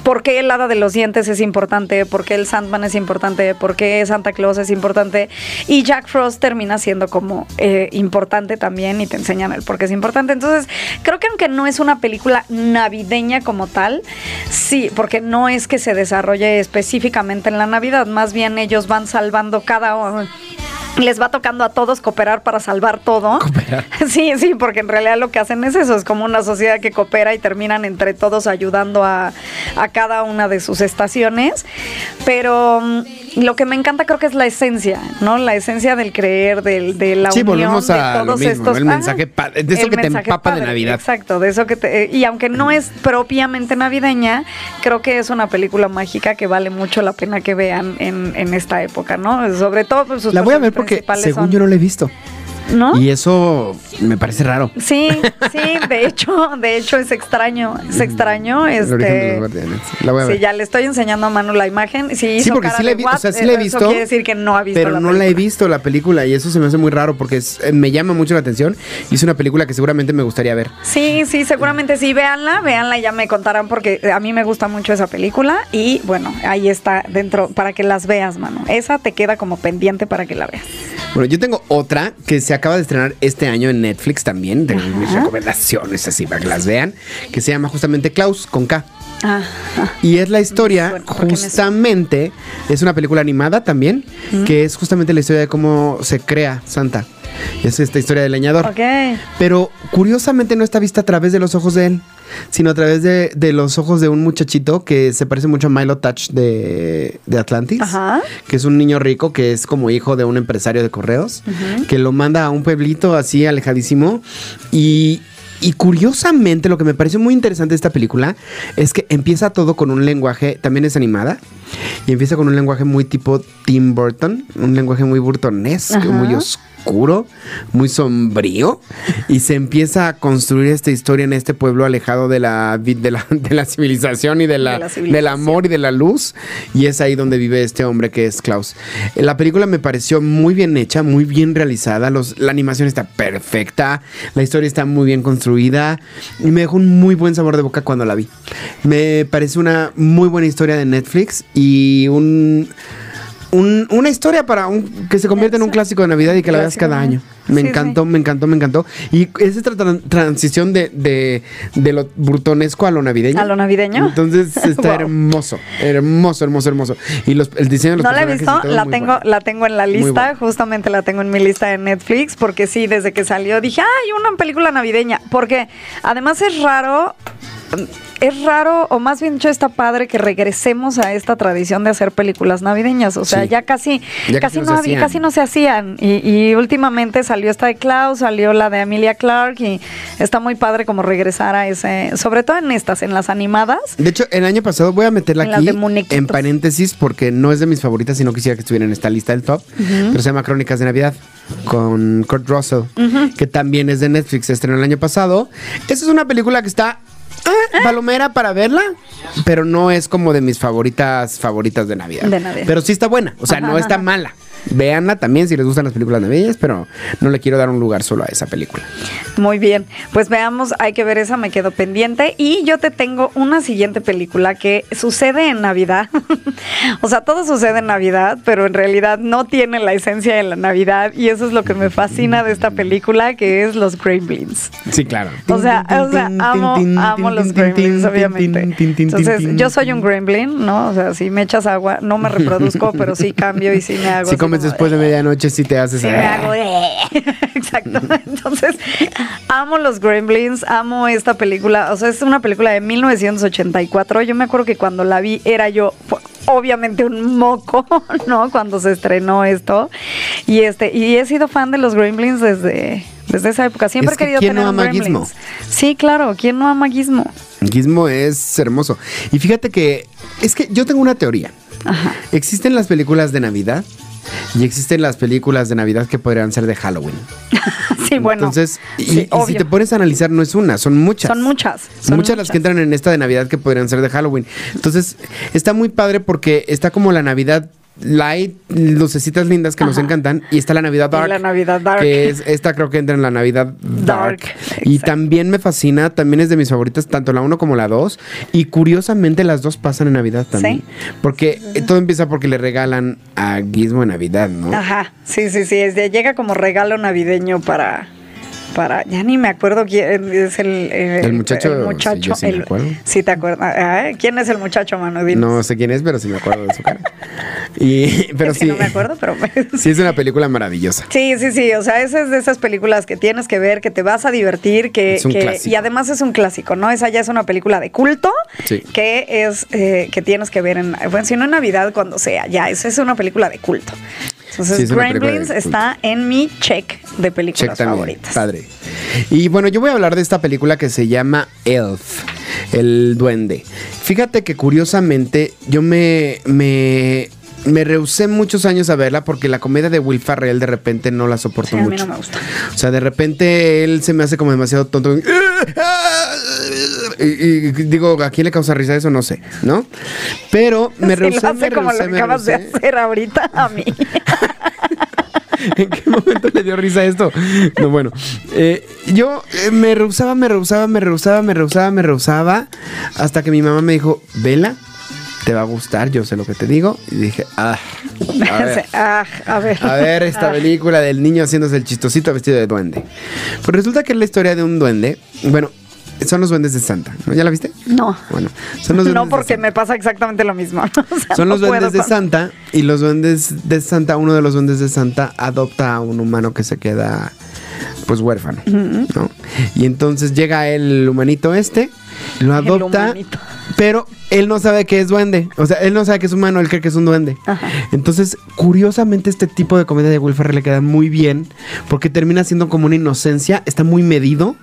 por qué el hada de los dientes es importante, por qué el Sandman es importante, por qué Santa Claus es importante. Y Jack Frost termina siendo como eh, importante también y te enseñan el por qué es importante. Entonces, creo que aunque no es una película navideña como tal, sí, porque no es que se desarrolle específicamente en la Navidad, más bien ellos van salvando cada les va tocando a todos cooperar para salvar todo. Cooperar. Sí, sí, porque en realidad lo que hacen es eso, es como una sociedad que coopera y terminan entre todos ayudando a, a cada una de sus estaciones. Pero mm, lo que me encanta creo que es la esencia, ¿no? La esencia del creer, del, de la Sí, unión volvemos de a lo todos mismo, estos. el mensaje pa- de eso el que te mensaje empapa de padre, Navidad. Exacto, de eso que te... Y aunque no es propiamente navideña, creo que es una película mágica que vale mucho la pena que vean en, en esta época, ¿no? Sobre todo pues, sus La voy a ver porque según son- yo no la he visto. ¿No? Y eso me parece raro. Sí, sí, de hecho, de hecho es extraño, es extraño, origen de este. La voy a sí, ver. ya le estoy enseñando a Manu la imagen, sí, hizo Sí, porque cara sí la he de visto, o what, sea, sí la he eso visto. quiere decir que no ha visto Pero la no la he visto la película y eso se me hace muy raro porque es- eh, me llama mucho la atención y es una película que seguramente me gustaría ver. Sí, sí, seguramente sí, véanla, véanla y ya me contarán porque a mí me gusta mucho esa película y bueno, ahí está dentro para que las veas, Manu. Esa te queda como pendiente para que la veas. Bueno, yo tengo otra que se acaba de estrenar este año en Netflix también, de mis recomendaciones así para que las vean, que se llama justamente Klaus con K. Ah, Y es la historia, justamente, es una película animada también, que es justamente la historia de cómo se crea Santa. Es esta historia del leñador. ok. Pero curiosamente no está vista a través de los ojos de él, sino a través de, de los ojos de un muchachito que se parece mucho a Milo Touch de, de Atlantis, Ajá. que es un niño rico que es como hijo de un empresario de correos, que lo manda a un pueblito así alejadísimo. Y... Y curiosamente, lo que me pareció muy interesante de esta película es que empieza todo con un lenguaje, también es animada, y empieza con un lenguaje muy tipo Tim Burton, un lenguaje muy burtonesco, Ajá. muy oscuro, muy sombrío, y se empieza a construir esta historia en este pueblo alejado de la, de la, de la civilización y de la, De la civilización. del amor y de la luz, y es ahí donde vive este hombre que es Klaus. La película me pareció muy bien hecha, muy bien realizada, los, la animación está perfecta, la historia está muy bien construida, y me dejó un muy buen sabor de boca cuando la vi. Me parece una muy buena historia de Netflix y un un- una historia para un, que se convierta en un clásico de Navidad y que la veas cada año. Me Sí, encantó, me encantó, me encantó. Y es esta tran- transición de, de, de lo brutonesco a lo navideño. ¿A lo navideño? Entonces está Wow. hermoso, hermoso, hermoso, hermoso. Y los, el diseño de los No la he y visto, la tengo, bueno. la tengo en la lista, bueno. justamente la tengo en mi lista de Netflix, porque sí, desde que salió dije, ay, una película navideña, porque además es raro, es raro, o más bien dicho, está padre que regresemos a esta tradición de hacer películas navideñas, o sea, Sí. ya casi, Ya casi, casi no casi no se hacían, y, y últimamente salió esta de Klaus, salió la de Emilia Clarke, y está muy padre como regresar a ese, sobre todo en estas, en las animadas, De hecho, el año pasado voy a meterla En aquí en paréntesis porque no es de mis favoritas y no quisiera que estuviera en esta lista del top. Pero se llama Crónicas de Navidad con Kurt Russell, que también es de Netflix. Estrenó el año pasado. Esa es una película que está palomera para verla, pero no es como de mis favoritas favoritas de Navidad. De Navidad. Pero sí está buena, o sea, Ajá, no está ajá. mala. Véanla también si les gustan las películas navideñas, pero no le quiero dar un lugar solo a esa película. Muy bien, pues veamos, hay que ver esa, me quedo pendiente. Y yo te tengo una siguiente película que sucede en Navidad. o sea, todo sucede en Navidad, pero en realidad no tiene la esencia de la Navidad. Y eso es lo que me fascina de esta película, que es Los Gremlins. Sí, claro. O sea, o sea, amo, amo los gremlins, obviamente. Entonces, yo soy un gremlin, ¿no? O sea, si me echas agua, no me reproduzco, pero sí cambio y sí me hago. Comes después de medianoche, sí te haces. Sí, me hago. Exacto. Entonces, amo los Gremlins, amo esta película. O sea, es una película de 1984. Yo me acuerdo que cuando la vi era yo. Obviamente un moco, ¿no? Cuando se estrenó esto. Y este, y he sido fan de los Gremlins desde, desde esa época. Siempre Es he que querido ¿quién tener no ama Gremlins. Gizmo? Sí, claro, ¿quién no ama Gizmo? Gizmo es hermoso. Y fíjate que es que yo tengo una teoría. Existen las películas de Navidad y existen las películas de Navidad que podrían ser de Halloween. Sí, bueno. Entonces, y, sí, y si te pones a analizar, no es una, son muchas. Son muchas. son muchas las que entran en esta de Navidad que podrían ser de Halloween. Entonces, está muy padre porque está como la Navidad light, lucecitas lindas que nos encantan, y está la Navidad Y dark. la Navidad dark. Que es, esta creo que entra en la Navidad dark. Dark, Y también me fascina, también es de mis favoritas, tanto la 1 como la 2. Y curiosamente las dos pasan en Navidad también. Sí. Porque eh, todo empieza porque le regalan a Gizmo en Navidad, ¿no? Ajá, sí, sí, sí. Es de- llega como regalo navideño para. Para, ya ni me acuerdo quién es el, el, El muchacho, el muchacho, sí, sí el- acuerdo. sí te acuerdas. ¿Quién es el muchacho, Manu? Dinos. No sé quién es, pero sí me acuerdo de su cara. Y, pero que sí. no me acuerdo, pero Sí, es una película maravillosa. Sí, sí, sí. O sea, esa es de esas películas que tienes que ver, que te vas a divertir, que, Es un que- clásico. y además es un clásico, ¿no? Esa ya es una película de culto Sí. que es eh, que tienes que ver en, bueno, si no en Navidad, cuando sea, ya, esa es una película de culto. Entonces, Sí, es Gremlins está en mi check de Check películas también. favoritas. Padre. Y bueno, yo voy a hablar de esta película que se llama Elf, el duende. Fíjate que curiosamente yo me, me, me rehusé muchos años a verla porque la comedia de Will Ferrell de repente no la soporto Sí, a mí mucho. no me gusta. O sea, de repente él se me hace como demasiado tonto. Y, y digo, ¿a quién le causa risa eso? No sé, ¿no? Pero me Sí, rehusé, lo me hace como rehusé, lo acabas de hacer ahorita a mí. ¿En qué momento le dio risa esto? No, bueno. eh, yo eh, me rehusaba, me rehusaba, me rehusaba, me rehusaba, me rehusaba. Hasta que mi mamá me dijo, vela, te va a gustar, yo sé lo que te digo. Y dije, ah, a ver. Ah, a ver. A ver esta Ah. película del niño haciéndose el chistosito vestido de duende. Pues resulta que es la historia de un duende. Bueno, son los duendes de Santa. ¿no? ¿Ya la viste? No. Bueno, son los duendes No, porque me pasa exactamente lo mismo. O sea, Son no los duendes de Santa y los duendes de Santa, uno de los duendes de Santa adopta a un humano que se queda pues huérfano, ¿no? Y entonces llega el humanito este, lo adopta, pero él no sabe que es duende, o sea, él no sabe que es humano, él cree que es un duende. Ajá. Entonces, curiosamente este tipo de comedia de Will Ferrell le queda muy bien porque termina siendo como una inocencia, está muy medido.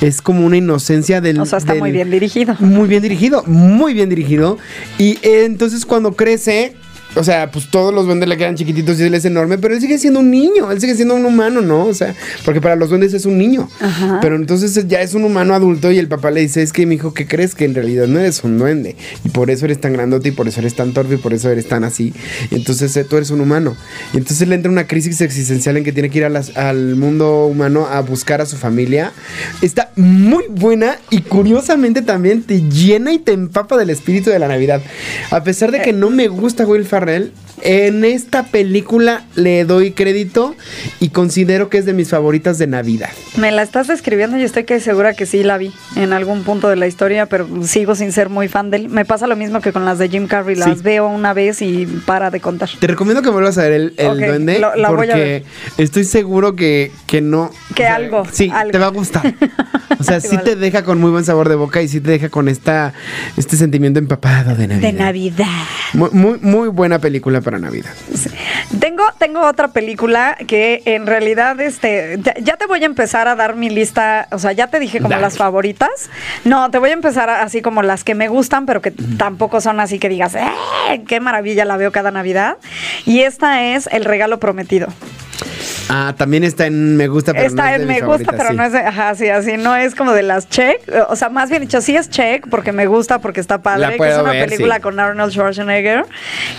Es como una inocencia del. O sea, está del- muy bien dirigido. muy bien dirigido, muy bien dirigido. Y eh, entonces cuando crece, o sea, pues todos los duendes le quedan chiquititos y él es enorme, pero él sigue siendo un niño, él sigue siendo un humano, ¿no? O sea, porque para los duendes es un niño. Ajá. Pero entonces ya es un humano adulto y el papá le dice, es que mi hijo, ¿qué crees? Que en realidad no eres un duende. Y por eso eres tan grandote y por eso eres tan torpe y por eso eres tan así. Y entonces eh, tú eres un humano. Y entonces le entra una crisis existencial en que tiene que ir a las- al mundo humano a buscar a su familia. Está muy buena y curiosamente también te llena y te empapa del espíritu de la Navidad. A pesar de que no me gusta Will Ferrell, Carnel en esta película le doy crédito y considero que es de mis favoritas de Navidad. Me la estás describiendo y estoy que segura que sí la vi en algún punto de la historia, pero sigo sin ser muy fan de él. Me pasa lo mismo que con las de Jim Carrey, las Sí. veo una vez y para de contar. Te recomiendo que vuelvas a ver el, el duende lo- la voy a porque estoy seguro que, que no. Que algo, Sí, algo. te va a gustar. O sea, sí Vale. te deja con muy buen sabor de boca y sí te deja con esta, este sentimiento empapado de Navidad. De Navidad. Muy, muy, muy buena película para Navidad. Tengo, tengo otra película que en realidad este ya, ya te voy a empezar a dar mi lista, o sea, ya te dije como Dale. las favoritas. No, te voy a empezar a- así como las que me gustan, pero que tampoco son así que digas, ¡eh! ¡Qué maravilla la veo cada Navidad! Y esta es El Regalo Prometido. Ah, también está en Me Gusta, pero Está no es de en me gusta, pero sí. no es de, ajá, sí, así, no es como de las check. O sea, más bien dicho, sí es check porque me gusta, porque está padre, que es una ver, película sí. con Arnold Schwarzenegger,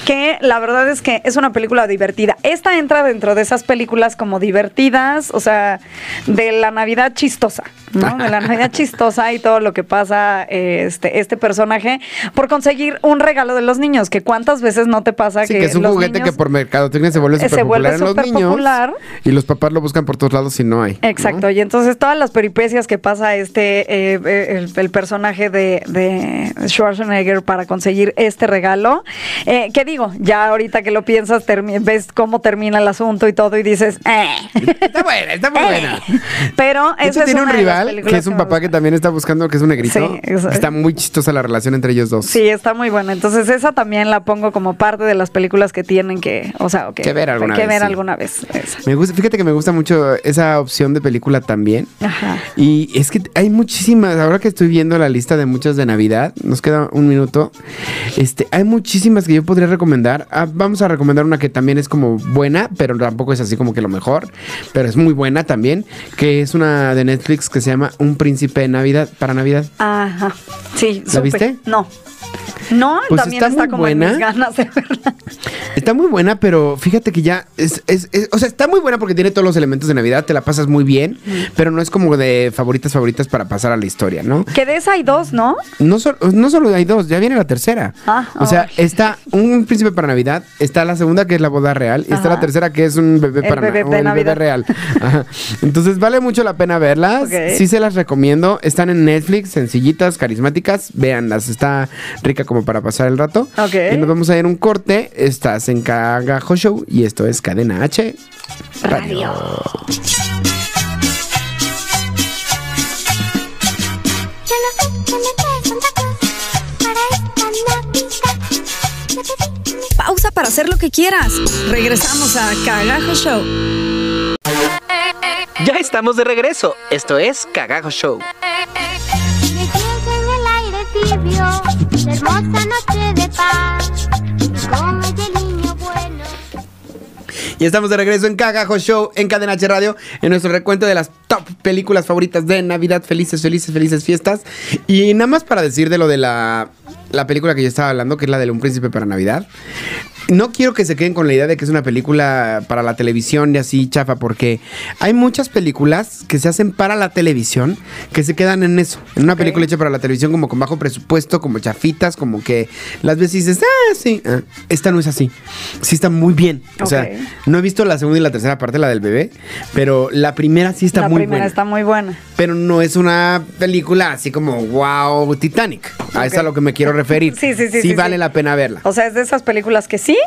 que la verdad es que es una película divertida. Esta entra dentro de esas películas como divertidas, o sea, de la Navidad chistosa, ¿no? De la Navidad chistosa y todo lo que pasa eh, este, este personaje por conseguir un regalo de los niños, que cuántas veces no te pasa Sí, que, que es un los juguete niños- que por mercadotecnia se vuelve súper vuelve popular en los niños. superpopular. Y los papás lo buscan por todos lados y no hay. ¿no? Exacto, y entonces todas las peripecias que pasa este eh, eh, el, el personaje de, de Schwarzenegger para conseguir este regalo, eh, ¿qué digo? Ya ahorita que lo piensas, ves cómo termina el asunto y todo y dices, eh. Está buena, está muy buena. Pero De hecho, esa es tiene un rival que es un papá que también está buscando, que es un negrito. Sí, eso- Está muy chistosa la relación entre ellos dos. Sí, está muy buena. Entonces esa también la pongo como parte de las películas que tienen que, o sea, Que ver alguna que vez, ver sí. alguna vez. esa. Me gusta, fíjate que me gusta mucho esa opción de película también. Ajá. Y es que hay muchísimas, ahora que estoy viendo la lista de muchas de Navidad, nos queda un minuto. Este, hay muchísimas que yo podría recomendar. Ah, vamos a recomendar una que también es como buena, pero tampoco es así como que lo mejor, pero es muy buena también, que es una de Netflix que se llama Un príncipe de Navidad para Navidad. Ajá. Sí, ¿La viste? No. No, Pues también está está, muy como en buena. mis ganas de verla. Está muy buena, pero fíjate que ya es, es- es- o sea, está muy buena porque tiene todos los elementos de Navidad, te la pasas muy bien, pero no es como de favoritas favoritas para pasar a la historia, ¿no? Que de esa hay dos, ¿no? No, sol- no solo hay dos, ya viene la tercera. Ah, o sea, está un príncipe para Navidad, está la segunda que es la boda real, y está la tercera que es un bebé El para bebé na- de Navidad. bebé real. Ajá. Entonces vale mucho la pena verlas. Sí se las recomiendo. Están en Netflix, sencillitas, carismáticas. Véanlas, está rica como para pasar el rato. Ok. Y nos vamos a ir a un corte. Estás en Cagajo Show y esto es Cadena H. Radio. Pausa para hacer lo que quieras. Regresamos a Cagajo Show. Ya estamos de regreso. Esto es Cagajo Show. Me pienso en el aire tibio, hermosa noche de paz. Con ese niño bueno. Y estamos de regreso en Cagajo Show en Cadena H Radio en nuestro recuento de las top películas favoritas de Navidad. Felices, felices, felices fiestas. Y nada más para decir de lo de la, la película que yo estaba hablando, que es la de Un Príncipe para Navidad. No quiero que se queden con la idea de que es una película para la televisión y así chafa, porque hay muchas películas que se hacen para la televisión que se quedan en eso. En una película hecha para la televisión, como con bajo presupuesto, como chafitas, como que las veces dices, ah, sí. ah". Esta no es así. Sí está muy bien. O sea, no he visto la segunda y la tercera parte, la del bebé, pero la primera sí está la muy primera buena. está muy buena. Pero no es una película así como wow, Titanic. A eso es a lo que me quiero referir. Sí, sí, sí, Sí sí, vale sí. la pena verla. O sea, es de esas películas que sí.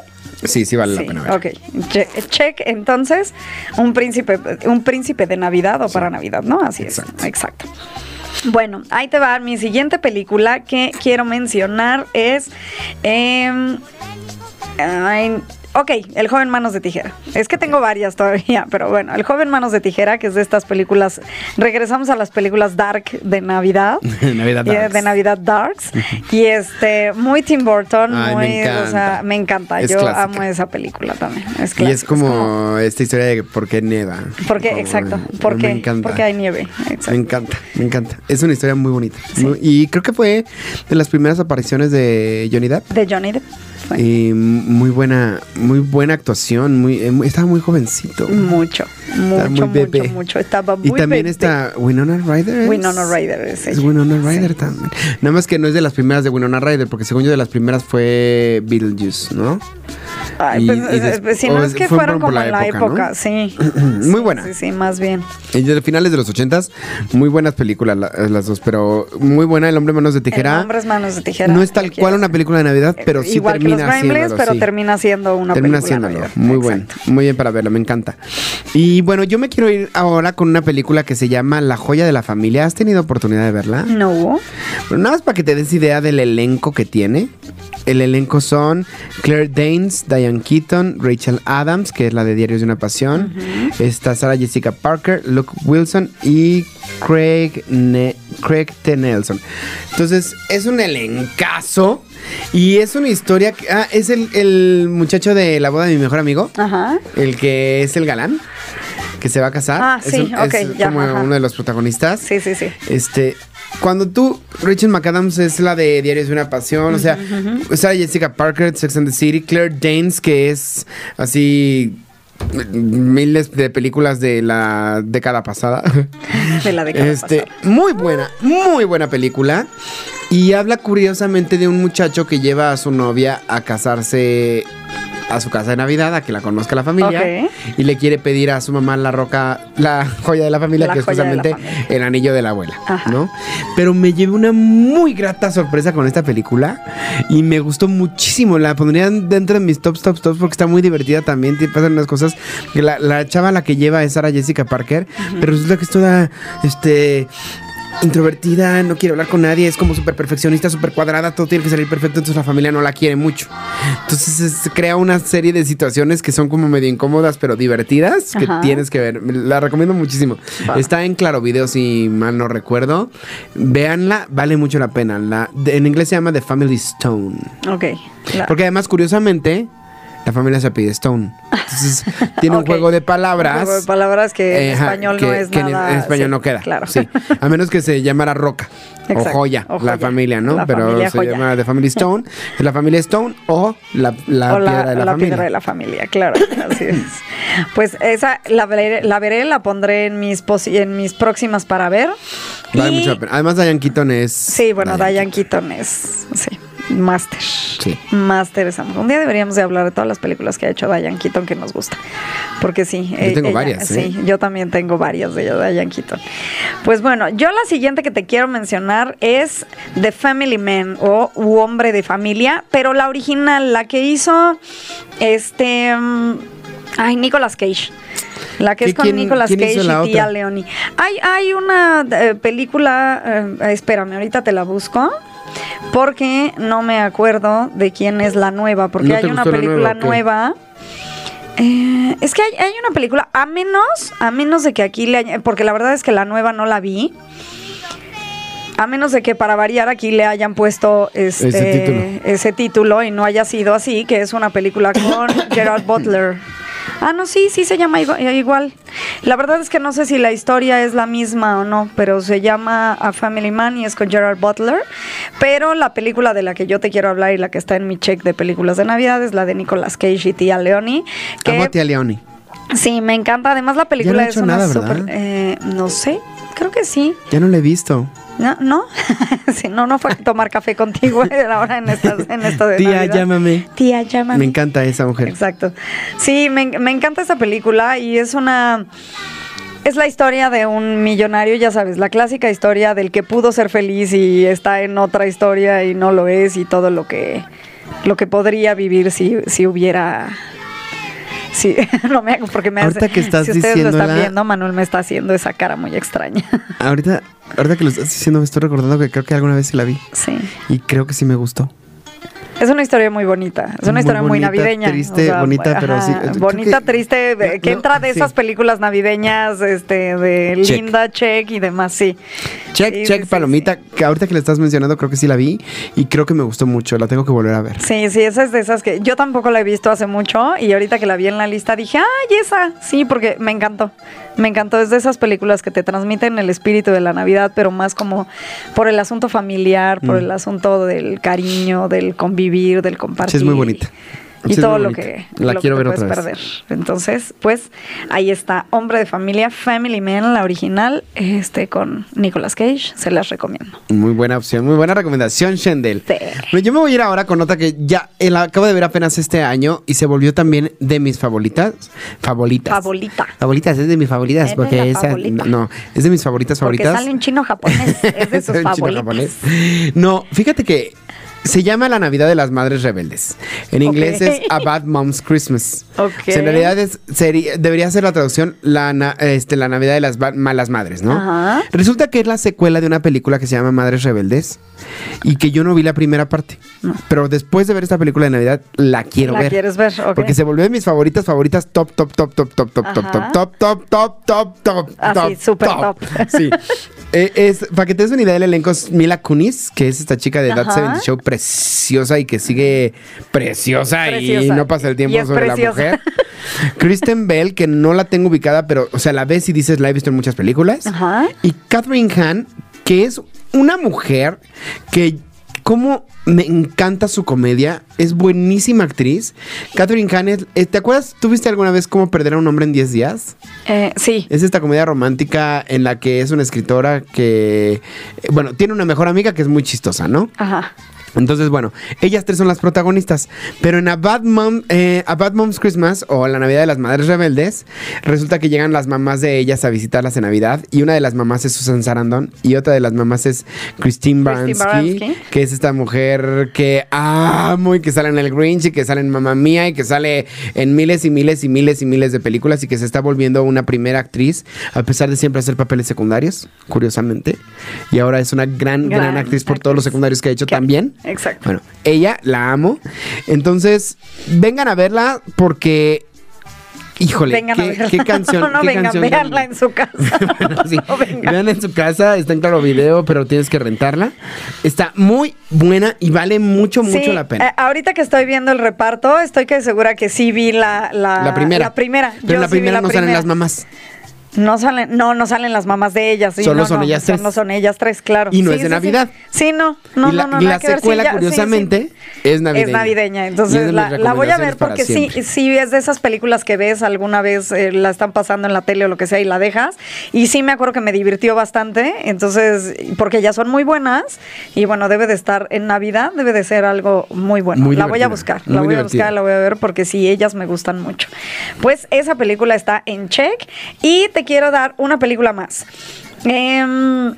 Sí, sí vale sí. la pena verla. Ok. Che- check, entonces, un príncipe, un príncipe de Navidad o para Navidad, ¿no? Así Exacto. es. Exacto. Bueno, ahí te va. Mi siguiente película que quiero mencionar es. em, ay, ok, El joven manos de tijera. Es que tengo varias todavía, pero bueno, El joven manos de tijera, que es de estas películas. Regresamos a las películas dark de Navidad. Navidad eh, Darks. De Navidad Darks. y este, muy Tim Burton, Ay, me muy. encanta. O sea, me encanta. Es Yo clásica. amo esa película también. Es Y es como, esta historia de por qué nieva. ¿Por qué? Como, Exacto. eh, ¿Por me encanta. Porque hay nieve. Exacto. Me encanta, me encanta. Es una historia muy bonita. Muy- y creo que fue de las primeras apariciones de Johnny Depp. De Johnny Depp. Y muy buena, muy buena actuación. Muy, eh, muy- estaba muy jovencito. Mucho, mucho, muy bebé. mucho, mucho. Estaba muy Y también bebé. está Winona Ryder. ¿es? Winona Ryder. Es, Es. Winona Ryder también. Nada más que no es de las primeras de Winona Ryder, porque según yo de las primeras fue Beetlejuice, ¿no? Ay, Y- pues, y eh, des- pues, si no es- que fue fueron como la en la época, época, ¿no? sí. Muy buena. Sí, sí, más bien. Y de finales de los ochentas, muy buenas películas la- las dos, pero muy buena El hombre manos de tijera. El Hombres Manos de Tijera. no es tal cual una película de Navidad, pero sí Igual que los termina Gremlins, haciéndolo, pero sí. termina siendo una termina película haciéndolo. navideña. Muy bueno, muy bien para verlo, me encanta. Y bueno, yo me quiero ir ahora con una película que se llama La joya de la familia. ¿Has tenido oportunidad de verla? No. Bueno, nada más para que te des idea del elenco que tiene. El elenco son Claire Danes, Diane Keaton, Rachel Adams, que es la de Diarios de una Pasión. Está Sarah Jessica Parker, Luke Wilson y Craig, Ne- Craig T. Nelson. Entonces, es un elencazo. Y es una historia que... Ah, es el, el muchacho de la boda de mi mejor amigo. Ajá. El que es el galán. Que se va a casar. Ah, Es sí, un- es ya, como ajá. uno de los protagonistas. Sí, sí, sí. Este, cuando tú, Rachel McAdams es la de Diarios de una Pasión, o sea, Sarah Jessica Parker, Sex and the City, Claire Danes, que es así miles de películas de la década pasada. De la década Este, pasada. muy buena, muy buena película. Y habla curiosamente de un muchacho que lleva a su novia a casarse a su casa de Navidad, a que la conozca la familia. Y le quiere pedir a su mamá la roca, la joya de la familia, La que es justamente el anillo de la abuela, Ajá. ¿no? Pero me llevé una muy grata sorpresa con esta película y me gustó muchísimo. La pondría dentro de mis tops, tops, tops porque está muy divertida también. Te pasan unas cosas que la, la chava la que lleva es Sara Jessica Parker, pero resulta que es toda, este introvertida, no quiere hablar con nadie, es como súper perfeccionista, súper cuadrada, todo tiene que salir perfecto, entonces la familia no la quiere mucho. Entonces es- se crea una serie de situaciones que son como medio incómodas, pero divertidas, que Ajá. tienes que ver. La recomiendo muchísimo. Está en Claro Video, si mal no recuerdo. Véanla, vale mucho la pena. La, de- en inglés se llama The Family Stone. Ok. Porque además, curiosamente, la familia se pide Stone. Entonces, tiene un juego de palabras. Un juego de palabras que en español que- no es que nada. En español sí, no queda. Claro. Sí. A menos que se llamara Roca. O joya, o la familia, ¿no? La Pero familia se joya. llama The Family Stone. La familia Stone o la, la o piedra de la, la familia. piedra de la familia, claro, así es. Pues esa la veré, la veré, la pondré en mis en mis próximas para ver. Vale Y- mucho la pena. Además, Diane Keaton es. Sí, bueno, Diane Keaton es, sí, máster. Sí. Máster esa. Un día deberíamos de hablar de todas las películas que ha hecho Diane Keaton que nos gusta. Porque sí. Yo tengo varias, ¿eh? Sí, yo también tengo varias de Diane Keaton. Pues bueno, yo la siguiente que te quiero mencionar es The Family Man o U Hombre de Familia, pero la original, la que hizo este... mm, Ay, Nicolas Cage. La que ¿Qué- es con quién- Nicolas quién Cage y otra? Leoni. Hay, hay una eh, película, eh, espérame, ahorita te la busco. Porque no me acuerdo de quién es la nueva. Porque ¿No hay una película nueva. Eh, es que hay, hay una película, a menos, a menos de que aquí le porque la verdad es que la nueva no la vi. A menos de que para variar aquí le hayan puesto este, Ese título. ese título y no haya sido así, que es una película con Gerard Butler. Ah, no, sí, sí se llama igu- igual. La verdad es que no sé si la historia es la misma o no, pero se llama A Family Man y es con Gerard Butler. Pero la película de la que yo te quiero hablar y la que está en mi check de películas de Navidad es la de Nicolas Cage y Tia Leoni. Que Amo a Tia Leoni. Sí, me encanta. Además, la película ha es una nada, super. eh, no sé, creo que sí. Ya no la he visto. No, no, sí, no, no fue tomar café contigo ahora en esta, en esto de Tía, Navidad. llámame. Tía, llámame. Me encanta esa mujer. Exacto. Sí, me, me encanta esa película y es una. Es la historia de un millonario, ya sabes, la clásica historia del que pudo ser feliz y está en otra historia y no lo es y todo lo que lo que podría vivir si, si hubiera Sí, no me hago porque me Ahorita hace. que estás si ustedes lo están viendo, Manuel me está haciendo esa cara muy extraña. Ahorita, ahorita que lo estás diciendo, me estoy recordando que creo que alguna vez sí la vi. Sí. Y creo que sí me gustó. Es una historia muy bonita, es una Muy historia muy navideña. triste, bonita, pero sí, Bonita, que- triste, de- que entra de sí. esas películas navideñas, este, de Check. Linda, Check y demás, sí. Check, Sí, check, sí, sí, palomita. Que ahorita que le estás mencionando, creo que sí la vi. Y creo que me gustó mucho. La tengo que volver a ver. Sí, sí, esa es de esas que yo tampoco la he visto hace mucho y ahorita que la vi en la lista dije, ay, esa, sí, porque me encantó. Me encantó, es de esas películas que te transmiten el espíritu de la Navidad, pero más como por el asunto familiar, por Mm. el asunto del cariño, del convivir, del compartir. Sí, es muy bonita. y Sí, todo lo que, La lo quiero que ver puedes otra vez. perder. Entonces, pues ahí está, Hombre de Familia, Family Man, la original, este con Nicolas Cage, se las recomiendo. Muy buena opción, muy buena recomendación, Shendel. Sí. Yo me voy a ir ahora con otra que ya eh, la acabo de ver apenas este año y se volvió también de mis favoritas. Favoritas. Favorita. Favoritas, es de mis favoritas porque esa. favorita. No, es de mis favoritas Porque favoritas. sale un chino japonés, es de sus favoritas. No, fíjate que se llama La Navidad de las Madres Rebeldes. En inglés es A Bad Mom's Christmas. Ok. O sea, en realidad es, sería- debería ser la traducción la, na- este, la Navidad de las ba- Malas Madres, ¿no? Ajá. Resulta que es la secuela de una película que se llama Madres Rebeldes y que yo no vi la primera parte. Pero después de ver esta película de Navidad, la quiero ¿La ver. quieres ver? Ok. Porque se volvió de mis favoritas, favoritas, top, top, top, top, top, top, top, top, top, top, top, top, Así, top, súper top. Sí. Eh, es, para que te des una idea del elenco, es Mila Kunis, que es esta chica de That Ajá. 70 Show preciosa y que sigue preciosa, y no pasa el tiempo sobre preciosa. la mujer. Kristen Bell, que no la tengo ubicada, pero, o sea, la ves y dices, la he visto en muchas películas. Ajá. Y Catherine Hahn, que es una mujer que como me encanta su comedia, es buenísima actriz. Catherine Hahn, eh, ¿te acuerdas? ¿Tuviste alguna vez cómo perder a un hombre en 10 días? Eh, sí. Es esta comedia romántica en la que es una escritora que, eh, bueno, tiene una mejor amiga que es muy chistosa, ¿no? Ajá. Entonces, bueno, ellas tres son las protagonistas. Pero en A Bad, Mom, eh, A Bad Mom's Christmas o La Navidad de las Madres Rebeldes, resulta que llegan las mamás de ellas a visitarlas en Navidad. Y una de las mamás es Susan Sarandon y otra de las mamás es Christine Baranski, Baranski. que es esta mujer que amo y que sale en El Grinch y que sale en Mamma Mía y que sale en miles y miles y miles y miles de películas y que se está volviendo una primera actriz a pesar de siempre hacer papeles secundarios, curiosamente. Y ahora es una gran, gran, Gran actriz por todos los secundarios que ha hecho también. Exacto. Bueno, ella la amo. Entonces, vengan a verla porque. Híjole, vengan a qué, verla. qué canción. No, no qué vengan, canción véanla tan- en su casa. Bueno, sí. No vengan. Vean en su casa, está en claro video, pero tienes que rentarla. Está muy buena y vale mucho, mucho Sí, la pena. eh, ahorita que estoy viendo el reparto, estoy que segura que sí vi la, la, la primera. La primera. Pero Yo en la sí vi primera no salen primera. las mamás. No salen, no, no salen las mamás de ellas. sí, Solo no, son no, ellas tres. No son ellas tres, claro. Y no Sí, es de sí, Navidad. Sí, no, no, y la, no, no. y nada la ver, secuela, curiosamente, es navideña. Es navideña, es entonces la, voy a ver porque sí, sí es de esas películas que ves alguna vez, eh, la están pasando en la tele o lo que sea y la dejas. Y sí me acuerdo que me divirtió bastante, entonces, porque ya son muy buenas y bueno, debe de estar en Navidad, debe de ser algo muy bueno. Muy la voy a buscar, la voy a buscar, la voy a ver porque sí, ellas me gustan mucho. Pues esa película está en check y te quiero dar una película más. Em,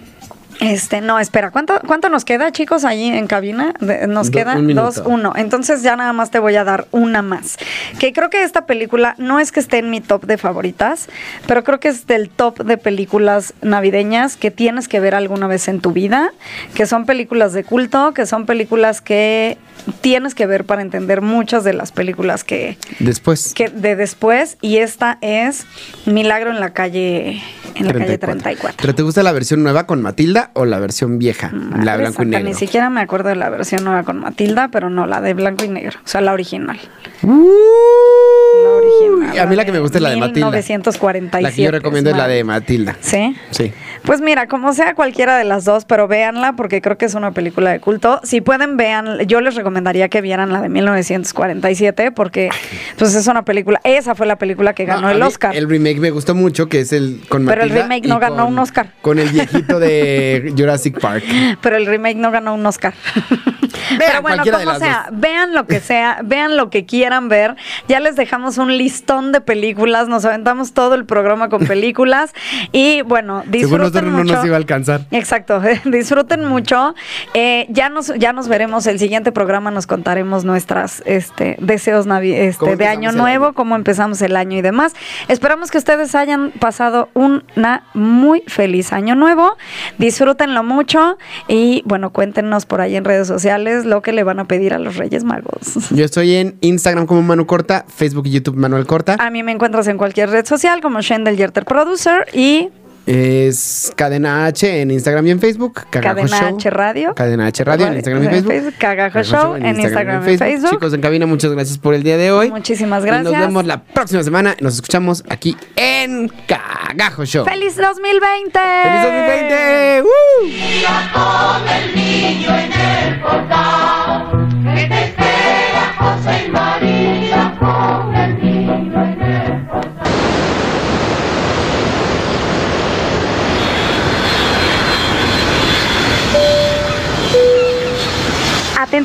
este, no, espera, ¿cuánto, ¿cuánto nos queda, chicos, ahí en cabina? De- nos Do- queda un dos, uno. Entonces ya nada más te voy a dar una más. Que creo que esta película no es que esté en mi top de favoritas, pero creo que es del top de películas navideñas que tienes que ver alguna vez en tu vida, que son películas de culto, que son películas que tienes que ver para entender muchas de las películas que, Después. que de después y esta es Milagro en la calle en la calle 34. ¿Pero te gusta la versión nueva con Matilda o la versión vieja? la Madre blanco y negro. Ni siquiera me acuerdo de la versión nueva con Matilda, pero no, la de blanco y negro, o sea, la original. La original. a mí la que me gusta es la de Matilda. 1947. La que yo recomiendo es la de Matilda. Matilda. ¿Sí? Sí. Pues mira, como sea cualquiera de las dos, pero véanla porque creo que es una película de culto. Si pueden, vean, yo les recomendaría que vieran la de 1947 porque pues es una película, esa fue la película que ganó No, el Oscar. El remake me gustó mucho, que es el con Pero el Matilda remake no ganó con- un Oscar. Con el viejito de Jurassic Park. pero el remake no ganó un Oscar. pero bueno, como sea, dos. vean lo que sea, vean lo que quieran ver. Ya les dejamos un listón de películas, nos aventamos todo el programa con películas y bueno, disfruten nosotros no mucho. nos iba a alcanzar. Exacto, disfruten mucho. Eh, ya nos ya nos veremos el siguiente programa, nos contaremos nuestras este, deseos navi- ¿Cómo este, de año nuevo, año? cómo empezamos el año y demás. Esperamos que ustedes hayan pasado una muy feliz año nuevo. Disfrútenlo mucho y bueno, cuéntenos por ahí en redes sociales lo que le van a pedir a los Reyes Magos. Yo estoy en Instagram como Manu Corta, Facebook y YouTube Manuel Corta. A mí me encuentras en cualquier red social como Shendel Yerter Producer y Es Cadena H en Instagram y en Facebook. Cagajo Cadena Show. H Radio. Cadena H Radio en Instagram y En Facebook. Facebook, Cagajo Show en Instagram y Facebook. Chicos en cabina, muchas gracias por el día de hoy. Muchísimas Y gracias. nos vemos la próxima semana. Nos escuchamos aquí en Cagajo Show. ¡Feliz 2020! ¡Feliz 2020! ¡Woo! con el niño en el portal. Que te espera José y María.